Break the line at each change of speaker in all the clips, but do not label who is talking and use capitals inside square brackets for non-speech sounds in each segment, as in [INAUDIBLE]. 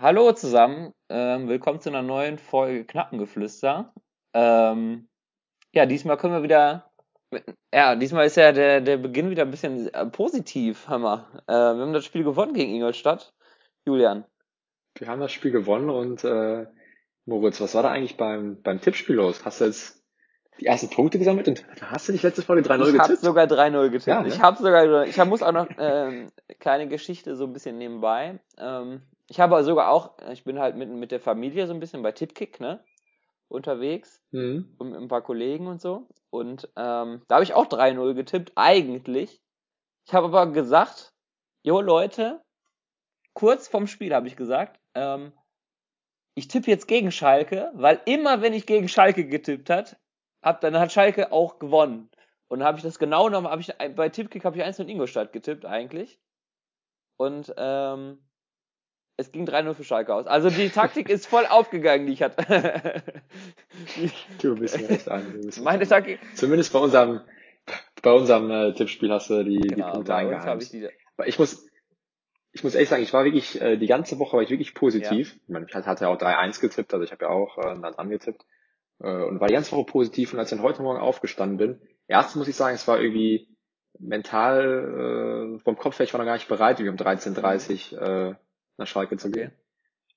Hallo zusammen, ähm, willkommen zu einer neuen Folge Knappengeflüster. Ähm, ja, diesmal können wir wieder, ja, diesmal ist ja der, der Beginn wieder ein bisschen äh, positiv, Hammer. Äh, wir haben das Spiel gewonnen gegen Ingolstadt. Julian.
Wir haben das Spiel gewonnen und äh, Moritz, was war da eigentlich beim, beim Tippspiel los? Hast du jetzt die ersten Punkte gesammelt und hast du nicht letzte Folge 3-0 getippt?
Ich habe sogar 3-0 getippt.
Ja, ne?
Ich habe sogar, ich muss auch noch ähm, [LAUGHS] kleine Geschichte so ein bisschen nebenbei. Ähm, ich habe sogar auch, ich bin halt mit, mit der Familie so ein bisschen bei Tippkick, ne? Unterwegs.
Mhm.
Und mit ein paar Kollegen und so. Und ähm, da habe ich auch 3-0 getippt, eigentlich. Ich habe aber gesagt, jo Leute, kurz vorm Spiel habe ich gesagt, ähm, ich tippe jetzt gegen Schalke, weil immer wenn ich gegen Schalke getippt hat, hab, dann hat Schalke auch gewonnen. Und dann habe ich das genau genommen, habe ich bei Tippkick habe ich eins in Ingolstadt getippt eigentlich. Und ähm, es ging 3-0 für Schalke aus. Also die Taktik ist voll aufgegangen, die ich hatte.
du bist mir echt ein.
Meine Taktik.
Zumindest bei unserem, bei unserem äh, Tippspiel hast du die,
Genau,
die Punkte eingeheimst.
ich die.
Ich muss, ich muss ehrlich sagen, ich war wirklich, äh, die ganze Woche war ich wirklich positiv. Ich, meine, ich hatte ja auch 3-1 getippt, also ich habe ja auch äh, nah dran getippt. Äh, und war die ganze Woche positiv. Und als ich dann heute Morgen aufgestanden bin, erstens muss ich sagen, es war irgendwie mental, äh, vom Kopf her, ich war noch gar nicht bereit, irgendwie um 13.30 äh, nach Schalke zu gehen.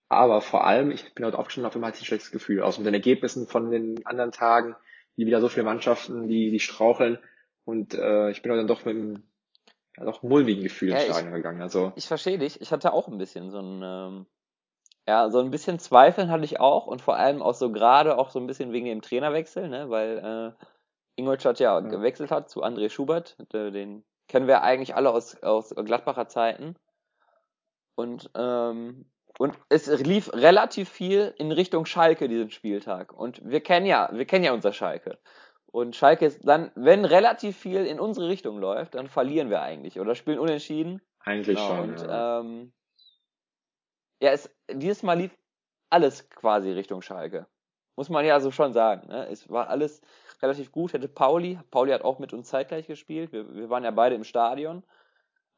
Aber vor allem, ich bin heute aufgestanden, auf einmal hatte ich ein schlechtes Gefühl. Aus den Ergebnissen von den anderen Tagen, die wieder so viele Mannschaften, die, die straucheln. Und äh, ich bin heute dann doch mit einem ja, doch mulmigen Gefühl
Ja,
ins Stadion gegangen. Also
Ich verstehe dich. Ich hatte auch ein bisschen so ein, ähm, ja, so ein bisschen Zweifeln hatte ich auch und vor allem auch so gerade auch so ein bisschen wegen dem Trainerwechsel, ne, weil äh, Ingolstadt ja,
Ja.
gewechselt hat zu André Schubert. Der, den kennen wir eigentlich alle aus, aus Gladbacher Zeiten. Und, ähm, und es lief relativ viel in Richtung Schalke diesen Spieltag. Und wir kennen ja, wir kennen ja unser Schalke. Und Schalke ist dann, wenn relativ viel in unsere Richtung läuft, dann verlieren wir eigentlich oder spielen unentschieden.
eigentlich
Genau,
schon.
und
ja.
ähm, ja, es, dieses Mal lief alles quasi Richtung Schalke. Muss man ja so schon sagen. Ne? Es war alles relativ gut. Hätte Pauli, Pauli hat auch mit uns zeitgleich gespielt. Wir, wir waren ja beide im Stadion,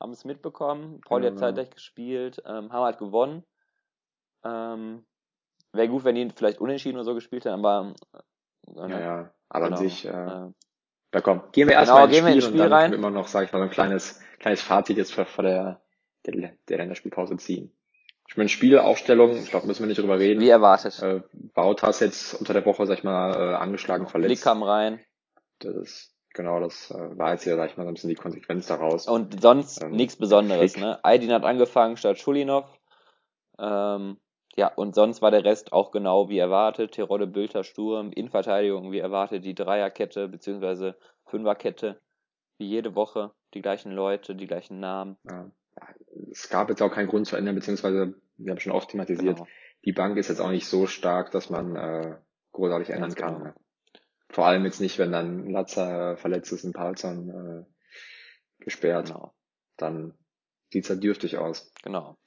haben es mitbekommen. Pauli hat
Genau.
zeitgleich gespielt, ähm, haben halt gewonnen. Ähm, Wäre gut, wenn die vielleicht unentschieden oder so gespielt hätten, aber äh,
ja,
ne?
ja. Aber
Genau.
an sich, äh,
Äh,
da komm, gehen wir
Genau,
erstmal ins
gehen wir
Spiel
ins
und
Spiel
dann
rein.
können wir immer noch, sage ich mal, so ein kleines, kleines Fazit jetzt vor, vor der, der, der Länderspielpause ziehen. Ich meine, Spielaufstellung, ich glaube, müssen wir nicht drüber reden.
wie erwartet.
Äh, Bautas jetzt unter der Woche, sag ich mal, äh, angeschlagen,
Blick
verletzt.
kam rein.
Das ist, genau, das äh, war jetzt hier, sag ich mal, so ein bisschen die Konsequenz daraus.
Und sonst
Ähm,
nichts Besonderes, ne? Aydin hat angefangen statt Schulinov. Ähm, ja, und sonst war der Rest auch genau wie erwartet. Terodde, Bülter, Sturm, Innenverteidigung wie erwartet, die Dreierkette beziehungsweise Fünferkette wie jede Woche. Die gleichen Leute, die gleichen Namen.
Ja. Es gab jetzt auch keinen Grund zu ändern, beziehungsweise, wir haben schon oft thematisiert,
Genau.
die Bank ist jetzt auch nicht so stark, dass man äh, großartig ändern
Ganz
kann.
genau.
Ne? Vor allem jetzt nicht, wenn dann Latzer verletzt ist, ein Palzern äh, gesperrt.
Genau.
Dann sieht's ja dürftig aus.
Genau.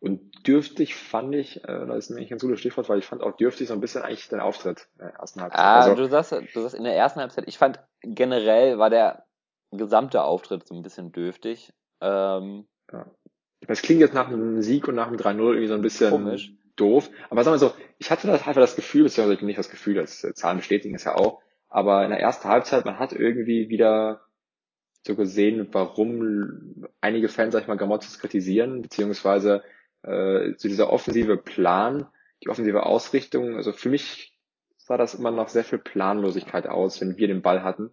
Und dürftig fand ich, äh, das ist nämlich ein gutes Stichwort, weil ich fand auch dürftig so ein bisschen eigentlich den Auftritt in der ersten Halbzeit.
Ah,
also,
du sagst, du sagst in der ersten Halbzeit, ich fand generell war der gesamte Auftritt so ein bisschen dürftig. Ähm,
das klingt jetzt nach einem Sieg und nach einem 3-0 irgendwie so ein bisschen
Komisch.
doof. Aber sagen wir so, ich hatte das einfach das Gefühl, beziehungsweise nicht das Gefühl, das äh, Zahlen bestätigen es ja auch, aber in der ersten Halbzeit, man hat irgendwie wieder so gesehen, warum einige Fans, sag ich mal, Gamotzes kritisieren, beziehungsweise äh, so dieser offensive Plan, die offensive Ausrichtung, also für mich sah das immer noch sehr viel Planlosigkeit aus, wenn wir den Ball hatten.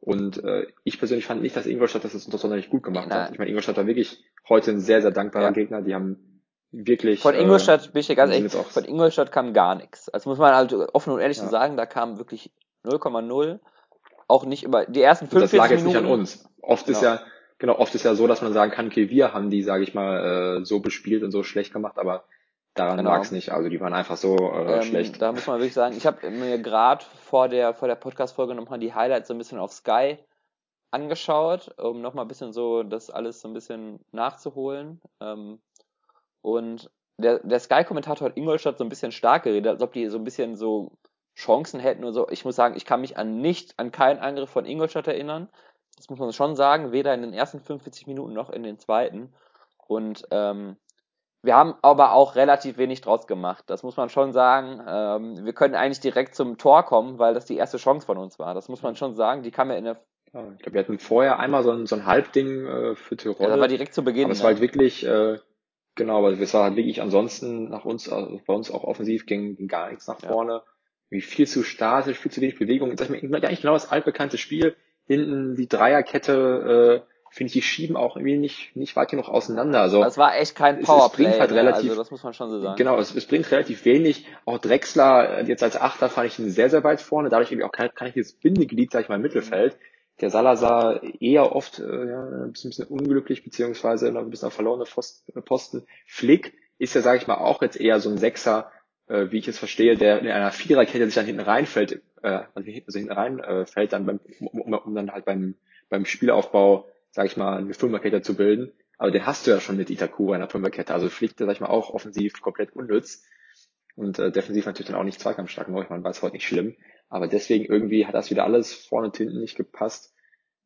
Und äh, ich persönlich fand nicht, dass Ingolstadt das sonderlich gut gemacht hat. Ich meine, Ingolstadt war wirklich heute ein sehr, sehr dankbarer
Ja.
Gegner. Die haben wirklich
Von Ingolstadt bin ich dir ganz ehrlich, von Ingolstadt kam gar nichts. Also muss man halt offen und ehrlich
Ja.
so sagen, da kam wirklich 0,0. Auch nicht über die ersten
Und das
45
lag jetzt
Minuten.
nicht an uns. Oft ist
Genau.
ja, genau, oft ist ja so, dass man sagen kann, okay, wir haben die, sage ich mal, äh, so bespielt und so schlecht gemacht, aber daran
Genau.
lag es nicht. Also die waren einfach so äh,
Ähm,
schlecht.
Da muss man wirklich sagen, ich habe mir gerade vor der, vor der Podcast-Folge nochmal die Highlights so ein bisschen auf Sky angeschaut, um nochmal ein bisschen so das alles so ein bisschen nachzuholen. Ähm, und der, der Sky-Kommentator hat Ingolstadt so ein bisschen stark geredet, als ob die so ein bisschen so Chancen hätten und so. Ich muss sagen, ich kann mich an nicht, an keinen Angriff von Ingolstadt erinnern. Das muss man schon sagen, weder in den ersten 45 Minuten noch in den zweiten. Und ähm, wir haben aber auch relativ wenig draus gemacht. Das muss man schon sagen. Ähm, wir können eigentlich direkt zum Tor kommen, weil das die erste Chance von uns war. Das muss man schon sagen. Die kam ja in der.
Ja, ich glaube, wir hatten vorher einmal so ein, so ein Halbding äh, für Tirol. Ja,
das war direkt zu Beginn.
Aber es ne? war halt wirklich, äh, genau, aber es war halt wirklich ansonsten nach uns, also bei uns auch offensiv ging, ging gar nichts nach vorne. Ja. Wie viel zu statisch, viel zu wenig Bewegung. Ich mal, eigentlich genau das altbekannte Spiel. Hinten die Dreierkette, äh, finde ich, die schieben auch irgendwie nicht, nicht weit genug auseinander. Also,
das war echt kein Powerplay. Es, es halt ne? relativ, also das muss man schon so sagen.
Genau, es, es bringt relativ wenig. Auch Drexler, äh, jetzt als Achter fand ich ihn sehr, sehr weit vorne. Dadurch irgendwie auch kann, kann ich Bindeglied, sag ich mal, im Mittelfeld. Der Salazar eher oft äh, ja, ein, bisschen, unglücklich, beziehungsweise noch ein bisschen auf verlorene Posten. Flick ist ja, sage ich mal, auch jetzt eher so ein Sechser, äh, wie ich es verstehe, der in einer Viererkette sich dann hinten reinfällt, äh, also hinten reinfällt, äh, dann beim, um, um, dann halt beim, beim Spielaufbau sag ich mal, eine Fünferkette zu bilden. Aber den hast du ja schon mit Itakura in der Fünferkette. Also der, sag ich mal, auch offensiv komplett unnütz. Und äh, defensiv natürlich dann auch nicht zweikampfstark. Ich meine, war es heute nicht schlimm. Aber deswegen irgendwie hat das wieder alles vorne und hinten nicht gepasst.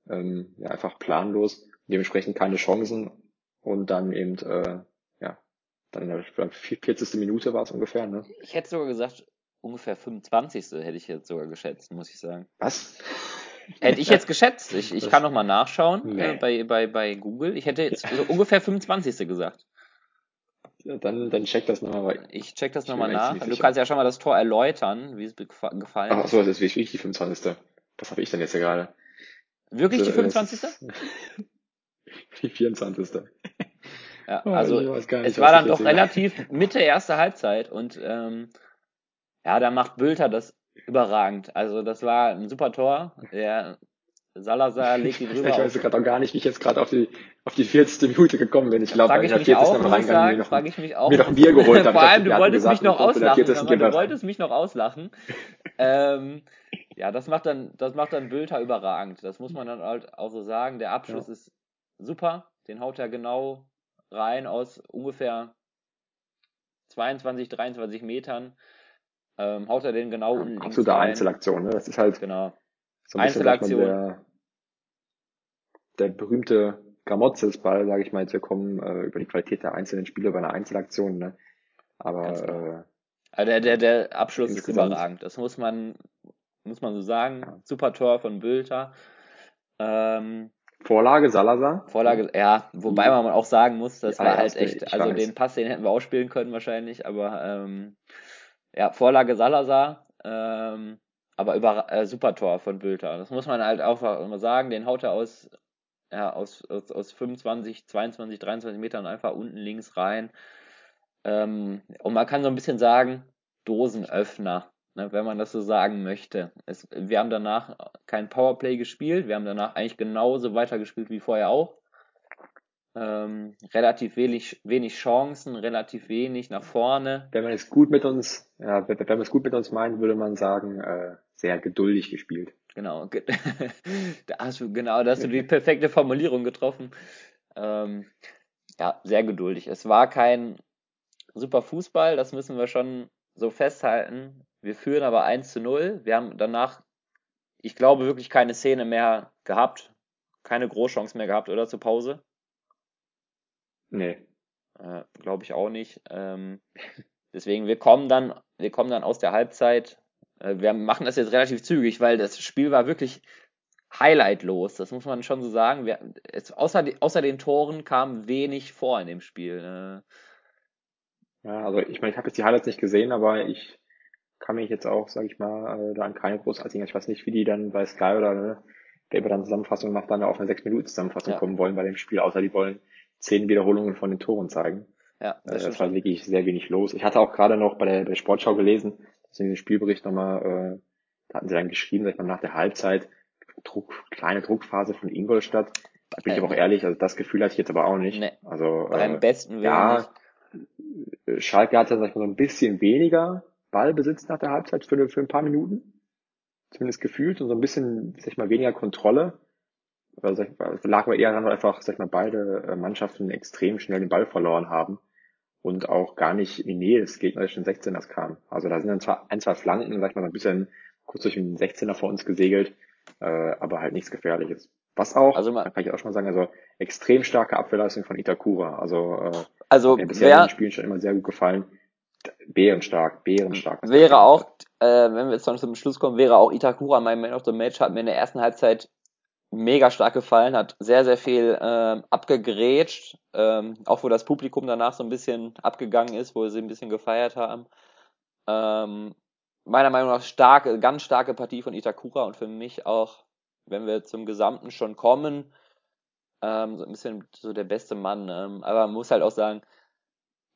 Ähm, ja, einfach planlos. Dementsprechend keine Chancen. Und dann eben, äh, ja, dann in der 40. Minute war es ungefähr. Ne?
Ich hätte sogar gesagt, ungefähr 25. hätte ich jetzt sogar geschätzt, muss ich sagen.
Was?
Hätte ich jetzt geschätzt. Ich, ich kann noch mal nachschauen nee. äh, bei, bei, bei Google. Ich hätte jetzt so ungefähr 25. gesagt.
Ja, dann, dann check das nochmal.
Ich check das nochmal nach. Du kannst ja schon mal das Tor erläutern, wie es gefallen ist.
Ach so, das ist wirklich die 25. Was habe ich denn jetzt hier gerade?
Wirklich also, [LAUGHS] die 25.?
die 24.
Ja, oh, also nicht, es war dann doch relativ Mitte erste Halbzeit und ähm, ja, da macht Bülter das überragend. Also das war ein super Tor. Der Salazar legt ihn [LAUGHS]
drüber. Ich weiß gerade auch gar nicht, wie ich jetzt gerade auf die auf die 40. Minute gekommen bin. Ich glaube,
ich, mich auch, muss sagen, frage ich mich auch.
Mir noch ein Bier geholt [LAUGHS]
Vor allem, du wolltest gesagt, mich noch auslachen. Du wolltest mich noch auslachen. [LAUGHS] ähm, ja, das macht dann, das macht dann Bülter überragend. Das muss man dann halt auch so sagen. Der Abschluss ja. ist super. Den haut er genau rein aus ungefähr 22, 23 Metern ähm, haut er den genau
ja, unten Absolute rein. Einzelaktion, ne? Das ist halt
genau.
so ein Einzelaktion. Der, der berühmte Gramotzes-Ball, sage ich mal, jetzt wir kommen äh, über die Qualität der einzelnen Spiele bei einer Einzelaktion, ne? Aber genau. äh,
also der, der, der Abschluss ist überragend. Das muss man, muss man so sagen. Ja. Super Tor von Bülter.
Ähm, Vorlage Salazar.
Vorlage, ja, wobei man auch sagen muss, das war halt echt, also den Pass, den hätten wir auch spielen können wahrscheinlich, aber ähm, ja, Vorlage Salazar, ähm, aber über äh, super Tor von Bülter. Das muss man halt auch mal sagen. Den haut er aus, ja, aus, aus, aus 25, 22, 23 Metern einfach unten links rein. Ähm, und man kann so ein bisschen sagen, Dosenöffner, ne, wenn man das so sagen möchte. Es, wir haben danach kein Powerplay gespielt, wir haben danach eigentlich genauso weitergespielt wie vorher auch ähm, relativ wenig, wenig Chancen, relativ wenig nach vorne.
Wenn man es gut mit uns, ja, wenn man es gut mit uns meint, würde man sagen, äh, sehr geduldig gespielt.
Genau, [LAUGHS] da hast du genau, da hast du die [LAUGHS] perfekte Formulierung getroffen. Ähm, ja, sehr geduldig. Es war kein super Fußball, das müssen wir schon so festhalten. Wir führen aber 1 zu 0. Wir haben danach, ich glaube, wirklich keine Szene mehr gehabt, keine Großchance mehr gehabt, oder zur Pause?
Nee.
Äh, Glaube ich auch nicht. Ähm, deswegen, wir kommen dann, wir kommen dann aus der Halbzeit. Äh, wir machen das jetzt relativ zügig, weil das Spiel war wirklich highlightlos. Das muss man schon so sagen. Wir, es, außer, außer den Toren kam wenig vor in dem Spiel.
Äh. Ja, also ich meine, ich habe jetzt die Highlights nicht gesehen, aber ich kann mich jetzt auch, sage ich mal, äh, da an keine großartigen, ich weiß nicht, wie die dann bei Sky oder ne, wer über dann Zusammenfassung macht, dann auf eine 6 Minuten Zusammenfassung ja. kommen wollen bei dem Spiel, außer die wollen zehn Wiederholungen von den Toren zeigen.
Ja,
das, äh, das war wirklich sehr wenig los. Ich hatte auch gerade noch bei der, bei der Sportschau gelesen, dass in dem Spielbericht nochmal, äh, da hatten sie dann geschrieben, dass man nach der Halbzeit Druck, kleine Druckphase von Ingolstadt. Da bin ich aber auch ehrlich, also das Gefühl hatte ich jetzt aber auch nicht. Nee,
also beim äh, besten Willen
ja, nicht. Schalke hatte sag ich mal, so ein bisschen weniger Ballbesitz nach der Halbzeit für, für ein paar Minuten. Zumindest gefühlt und so ein bisschen, sag ich mal, weniger Kontrolle. Also, lag aber eher daran, weil einfach, sag ich mal, beide äh, Mannschaften extrem schnell den Ball verloren haben und auch gar nicht in die Nähe des gegnerischen 16ers kamen. Also da sind dann zwar ein, zwei Flanken, sag ich mal, ein bisschen kurz durch den 16er vor uns gesegelt, äh, aber halt nichts Gefährliches. Was auch, also man, kann ich auch schon mal sagen, also extrem starke Abwehrleistung von Itakura. Also äh,
Also
mir bisher in den Spielen schon immer sehr gut gefallen. Bärenstark, bärenstark.
Wäre auch, äh, wenn wir jetzt noch zum Schluss kommen, wäre auch Itakura mein Man of the Match, hat mir in der ersten Halbzeit mega stark gefallen, hat sehr, sehr viel ähm, abgegrätscht, ähm, auch wo das Publikum danach so ein bisschen abgegangen ist, wo sie ein bisschen gefeiert haben. Ähm, meiner Meinung nach starke, ganz starke Partie von Itakura und für mich auch, wenn wir zum Gesamten schon kommen, ähm, so ein bisschen so der beste Mann. Ähm, aber man muss halt auch sagen,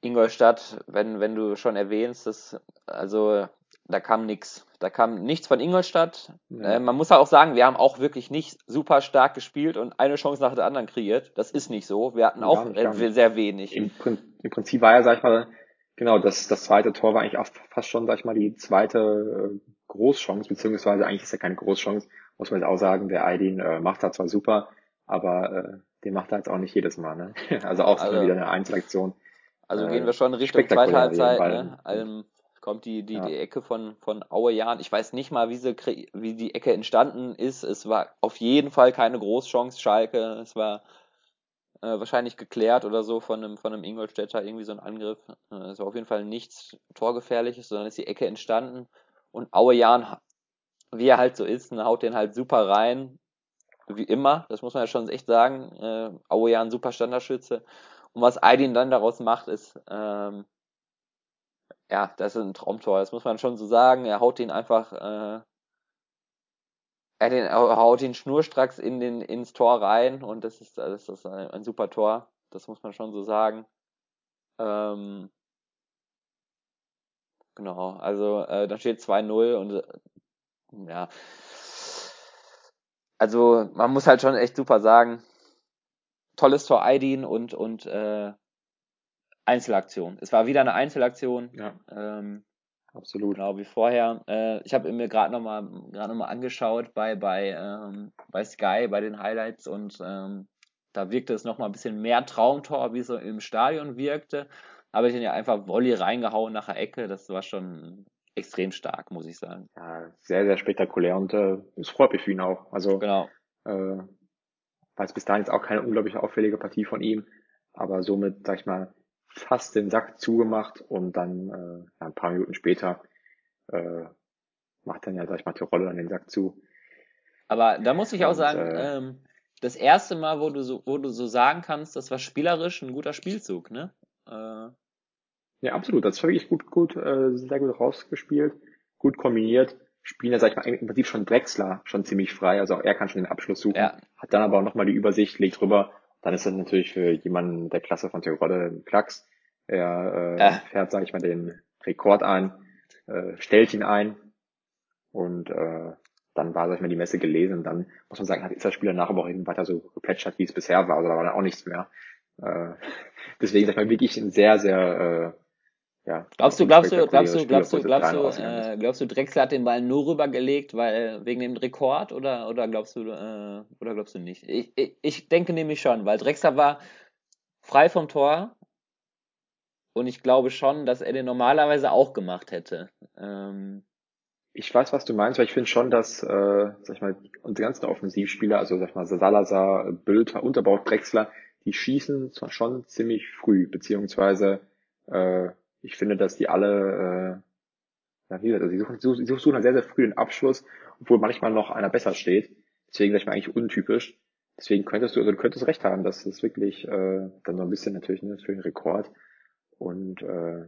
Ingolstadt, wenn, wenn du schon erwähnst, das, also da kam nichts. Da kam nichts von Ingolstadt. Ja. Äh, man muss halt auch sagen, wir haben auch wirklich nicht super stark gespielt und eine Chance nach der anderen kreiert. Das ist nicht so. Wir hatten auch nicht, sehr wenig.
Im, Im, Prinzip war ja, sag ich mal, genau, das, das zweite Tor war eigentlich auch fast schon, sag ich mal, die zweite äh, Großchance, beziehungsweise eigentlich ist ja keine Großchance, muss man jetzt auch sagen. Der Aydin äh, macht da zwar super, aber äh, den macht er jetzt auch nicht jedes Mal. Ne? [LAUGHS] also auch also, wieder eine Einzelaktion.
Also gehen wir schon Richtung zweite Halbzeit. Ne? Also, kommt die, die, ja. die Ecke von, von Aue Jahn. Ich weiß nicht mal, wie, sie, wie die Ecke entstanden ist. Es war auf jeden Fall keine Großchance, Schalke. Es war äh, wahrscheinlich geklärt oder so von einem, von einem Ingolstädter, irgendwie so ein Angriff. Äh, es war auf jeden Fall nichts Torgefährliches, sondern ist die Ecke entstanden. Und Aue Jahn, wie er halt so ist, ne, haut den halt super rein. Wie immer, das muss man ja schon echt sagen. Äh, Aue Jahn super Standardschütze. Und was Aydin dann daraus macht, ist, ähm, ja, das ist ein Traumtor, das muss man schon so sagen. Er haut ihn einfach, äh, er, den, er haut ihn schnurstracks in den, ins Tor rein und das ist, das ist ein, ein super Tor. Das muss man schon so sagen. Ähm, genau, also äh, da steht 2-0 und äh, ja. Also man muss halt schon echt super sagen, tolles Tor Aidin und, und äh, Einzelaktion. Es war wieder eine Einzelaktion.
Ja. Ähm, Absolut.
Genau wie vorher. Äh, ich habe mir gerade nochmal gerade noch mal angeschaut bei bei ähm, bei Sky bei den Highlights und ähm, da wirkte es nochmal ein bisschen mehr Traumtor, wie es so im Stadion wirkte. Habe ich dann ja einfach Volley reingehauen nach der Ecke. Das war schon extrem stark, muss ich sagen.
Ja, sehr, sehr spektakulär und äh, es freut mich für ihn auch. Also
genau.
Äh, war es bis dahin jetzt auch keine unglaublich auffällige Partie von ihm, aber somit, sag ich mal, fast den Sack zugemacht und dann äh, ein paar Minuten später äh, macht dann ja, sag ich mal, die Rolle an den Sack zu.
Aber da muss ich auch und, sagen, äh, ähm, das erste Mal, wo du so, wo du so sagen kannst, das war spielerisch ein guter Spielzug, ne? Äh,
ja, absolut. Das ist wirklich gut, gut, äh, sehr gut rausgespielt, gut kombiniert. Spielen ja, sag ich mal, im Prinzip schon Drexler schon ziemlich frei, also auch er kann schon den Abschluss suchen, ja. hat dann aber auch nochmal die Übersicht, legt rüber dann ist das natürlich für jemanden der Klasse von Tirode ein Klacks. Er äh, äh. fährt, sage ich mal, den Rekord ein, äh, stellt ihn ein und äh, dann war, sag ich mal, die Messe gelesen und dann muss man sagen, hat ist das Spiel danach aber auch eben weiter so geplätschert, wie es bisher war. Also da war dann auch nichts mehr. Äh, deswegen, sag ich mal, wirklich ein sehr, sehr äh, ja,
glaubst du, glaubst du, glaubst du, glaubst du, glaubst du, äh, glaubst du, Drexler hat den Ball nur rübergelegt, weil wegen dem Rekord oder oder glaubst du äh, oder glaubst du nicht? Ich, ich, ich denke nämlich schon, weil Drexler war frei vom Tor und ich glaube schon, dass er den normalerweise auch gemacht hätte. Ähm,
ich weiß, was du meinst, weil ich finde schon, dass, äh, sag ich mal, unsere ganzen Offensivspieler, also sag ich mal, Salazar, Bülter, Unterbauch, Drexler, die schießen zwar schon ziemlich früh, beziehungsweise äh, ich finde, dass die alle, äh, ja, wie gesagt, also sie suchen, sie suchen halt sehr, sehr früh den Abschluss, obwohl manchmal noch einer besser steht. Deswegen sag ich mal eigentlich untypisch. Deswegen könntest du, also du könntest recht haben, dass es wirklich äh, dann so ein bisschen natürlich ne, für den Rekord. Und äh,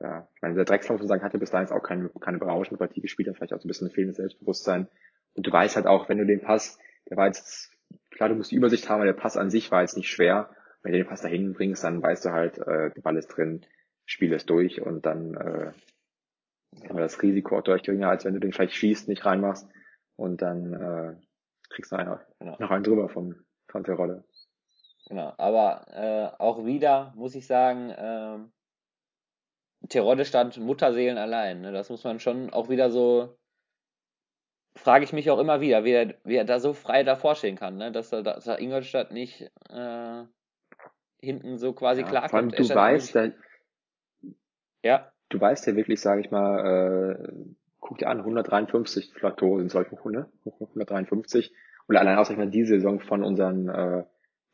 ja, ich meine, der Drexler, muss man sagen, hatte bis dahin auch keine, keine berauschende Partie gespielt, hat vielleicht auch so ein bisschen fehlendes Selbstbewusstsein. Und du weißt halt auch, wenn du den Pass, der war jetzt, klar, du musst die Übersicht haben, aber der Pass an sich war jetzt nicht schwer. Wenn du den Pass dahin bringst, dann weißt du halt, äh, der Ball ist drin. Spiel es durch und dann äh, haben wir das Risiko auch deutlich geringer, als wenn du den vielleicht schießt, nicht reinmachst und dann äh, kriegst du einen, genau. noch einen drüber vom, von der Rolle.
Genau, aber äh, auch wieder muss ich sagen, äh, Terodde stand Mutterseelen allein. Ne? Das muss man schon auch wieder so, frage ich mich auch immer wieder, wie er, wie er da so frei davor stehen kann, ne? dass, er, dass er Ingolstadt nicht äh, hinten so quasi ja, klarkommt.
Vor allem, du weißt, da, ja. Du weißt ja wirklich, sage ich mal, äh, guck dir an, 153 Tore sind solche Hunde, 153. Und allein auch, sag ich mal, die Saison von unseren äh,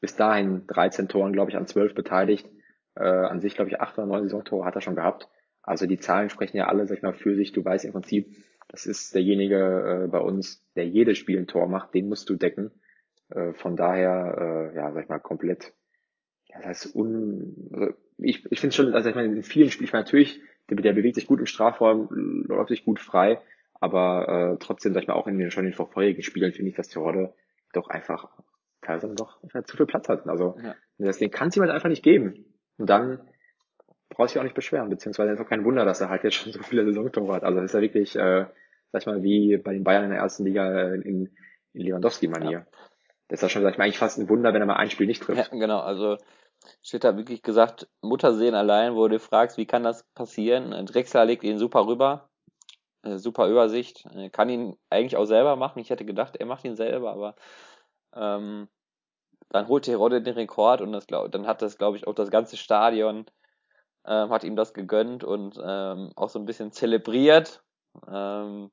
bis dahin 13 Toren, glaube ich, an 12 beteiligt, äh, an sich, glaube ich, acht oder neun Saisontore hat er schon gehabt. Also die Zahlen sprechen ja alle, sag ich mal, für sich. Du weißt im Prinzip, das ist derjenige äh, bei uns, der jedes Spiel ein Tor macht, den musst du decken. Äh, von daher, äh, ja, sag ich mal, komplett, ja, das heißt, un, also ich, ich finde schon, also ich meine, in vielen Spielen, ich meine, natürlich, der, der bewegt sich gut im Strafraum, läuft sich gut frei, aber äh, trotzdem, sag ich mal, auch in den schon in den vorherigen Spielen finde ich, dass die Rolle doch einfach teilweise doch einfach zu viel Platz hat. Also ja. deswegen kann es jemand einfach nicht geben. Und dann brauchst du dich auch nicht beschweren, beziehungsweise ist auch kein Wunder, dass er halt jetzt schon so viele Saisontore hat. Also das ist ja wirklich, äh, sag ich mal, wie bei den Bayern in der ersten Liga in, in Lewandowski-Manier. Ja. Das ist ja schon, sag ich mal, eigentlich fast ein Wunder, wenn er mal ein Spiel nicht trifft.
Ja, genau, also steht da wirklich gesagt, Muttersehen allein, wo du fragst, wie kann das passieren? Drexler legt ihn super rüber, äh, super Übersicht, äh, kann ihn eigentlich auch selber machen. Ich hätte gedacht, er macht ihn selber, aber ähm, dann holt Terodde den Rekord und das, dann hat das, glaube ich, auch das ganze Stadion ähm, hat ihm das gegönnt und ähm, auch so ein bisschen zelebriert. Ähm,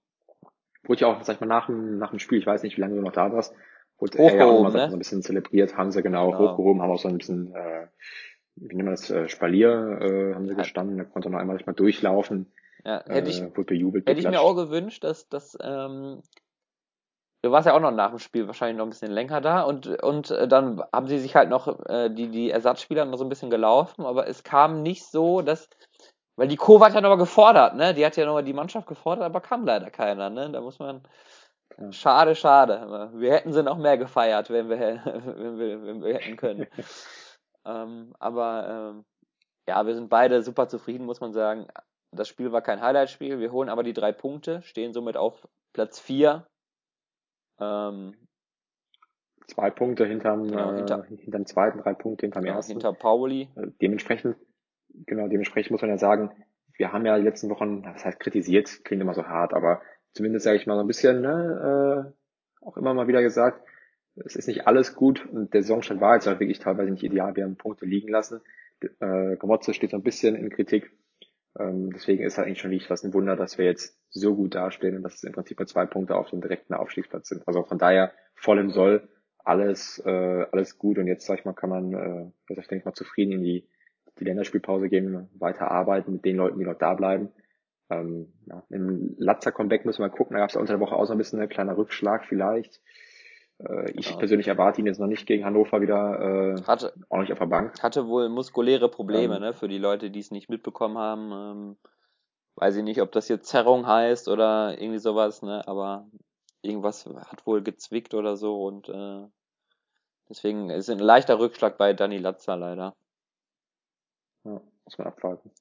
wurde ja auch, sag ich mal, nach nach dem Spiel, ich weiß nicht, wie lange du noch da warst, wurde
er ja auch
mal, ne? so ein bisschen zelebriert, haben sie genau, genau. hochgehoben, haben auch so ein bisschen, äh, wie nennt man das, äh, Spalier, äh, haben sie gestanden, da konnte noch einmal mal durchlaufen.
Ja, hätte ich,
äh, wurde bejubelt,
hätte ich mir auch gewünscht, dass, dass ähm, du warst ja auch noch nach dem Spiel wahrscheinlich noch ein bisschen länger da und, und äh, dann haben sie sich halt noch äh, die, die Ersatzspieler noch so ein bisschen gelaufen, aber es kam nicht so, dass, weil die Kurve hat ja nochmal gefordert, ne? Die hat ja nochmal die Mannschaft gefordert, aber kam leider keiner, ne? Da muss man, ja. schade, schade. Wir hätten sie noch mehr gefeiert, wenn wir, [LAUGHS] wenn wir, wenn wir hätten können. [LAUGHS] ähm, aber ähm, ja, wir sind beide super zufrieden, muss man sagen. Das Spiel war kein Highlight-Spiel. Wir holen aber die drei Punkte, stehen somit auf Platz vier ähm,
Zwei Punkte hinterm, genau, hinter, äh, hinterm zweiten, drei Punkte hinterm
genau,
ersten.
Hinter Pauli.
Äh, dementsprechend, genau, dementsprechend muss man ja sagen, wir haben ja die letzten Wochen, das heißt kritisiert, klingt immer so hart, aber zumindest sage ich mal so ein bisschen, ne, äh, auch immer mal wieder gesagt, es ist nicht alles gut und der Saisonstand war jetzt halt wirklich teilweise nicht ideal, wir haben Punkte liegen lassen. Äh, Gomotze steht so ein bisschen in Kritik, ähm, deswegen ist halt eigentlich schon wirklich was ein Wunder, dass wir jetzt so gut dastehen und dass es im Prinzip nur zwei Punkte auf dem direkten Aufstiegsplatz sind. Also von daher voll im Soll, alles, äh, alles gut und jetzt, sag ich mal, kann man, äh, denke ich mal, zufrieden in die, die Länderspielpause gehen, weiter arbeiten mit den Leuten, die noch da bleiben. Ähm, ja, Im Latzer Comeback müssen wir gucken, da gab es ja unter der Woche auch so ein bisschen ein kleiner Rückschlag vielleicht. Äh, ich genau. persönlich erwarte ihn jetzt noch nicht gegen Hannover wieder äh, hatte, auch nicht auf der Bank.
Hatte wohl muskuläre Probleme, ähm, ne, für die Leute, die es nicht mitbekommen haben. Ähm, weiß ich nicht, ob das jetzt Zerrung heißt oder irgendwie sowas, ne, aber irgendwas hat wohl gezwickt oder so und äh, deswegen ist ein leichter Rückschlag bei Dani Latzer leider.
Ja, muss man abwarten.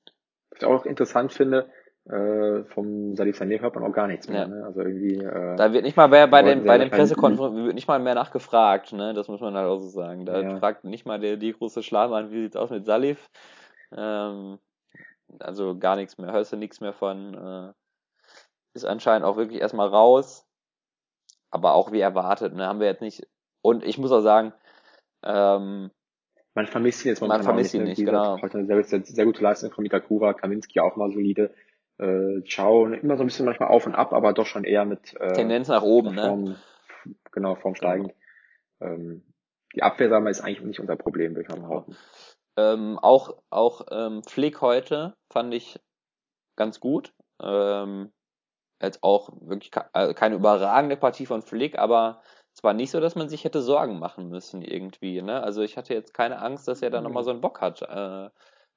Was ich auch interessant finde, äh, vom Salif Sané hört man auch gar nichts mehr. Ja. Ne? Also irgendwie. Äh,
da wird nicht mal bei, bei den bei den Pressekonferenzen wird nicht mal mehr nachgefragt. Ne, das muss man halt auch so sagen. Da ja. fragt nicht mal der die große Schlafmann, wie sieht's aus mit Salif. Ähm, also gar nichts mehr. Hörst du nichts mehr von. Äh, ist anscheinend auch wirklich erstmal raus. Aber auch wie erwartet. Ne, haben wir jetzt nicht. Und ich muss auch sagen. Ähm,
man vermisst ihn jetzt
man vermisst ihn nicht, nicht genau.
Heute eine sehr, sehr, sehr gute Leistung von Mitakura, Kaminski auch mal solide äh, Ciao, immer so ein bisschen manchmal auf und ab, aber doch schon eher mit
äh, Tendenz nach oben,
Form,
ne?
Genau, Form steigend. Genau. Ähm, die Abwehrsamer ist eigentlich nicht unser Problem, würde ich mal behaupten.
Ähm, auch auch ähm, Flick heute fand ich ganz gut. Ähm, jetzt auch wirklich also keine überragende Partie von Flick, aber es war nicht so, dass man sich hätte Sorgen machen müssen irgendwie. Ne? Also ich hatte jetzt keine Angst, dass er da nochmal so einen Bock hat. Äh,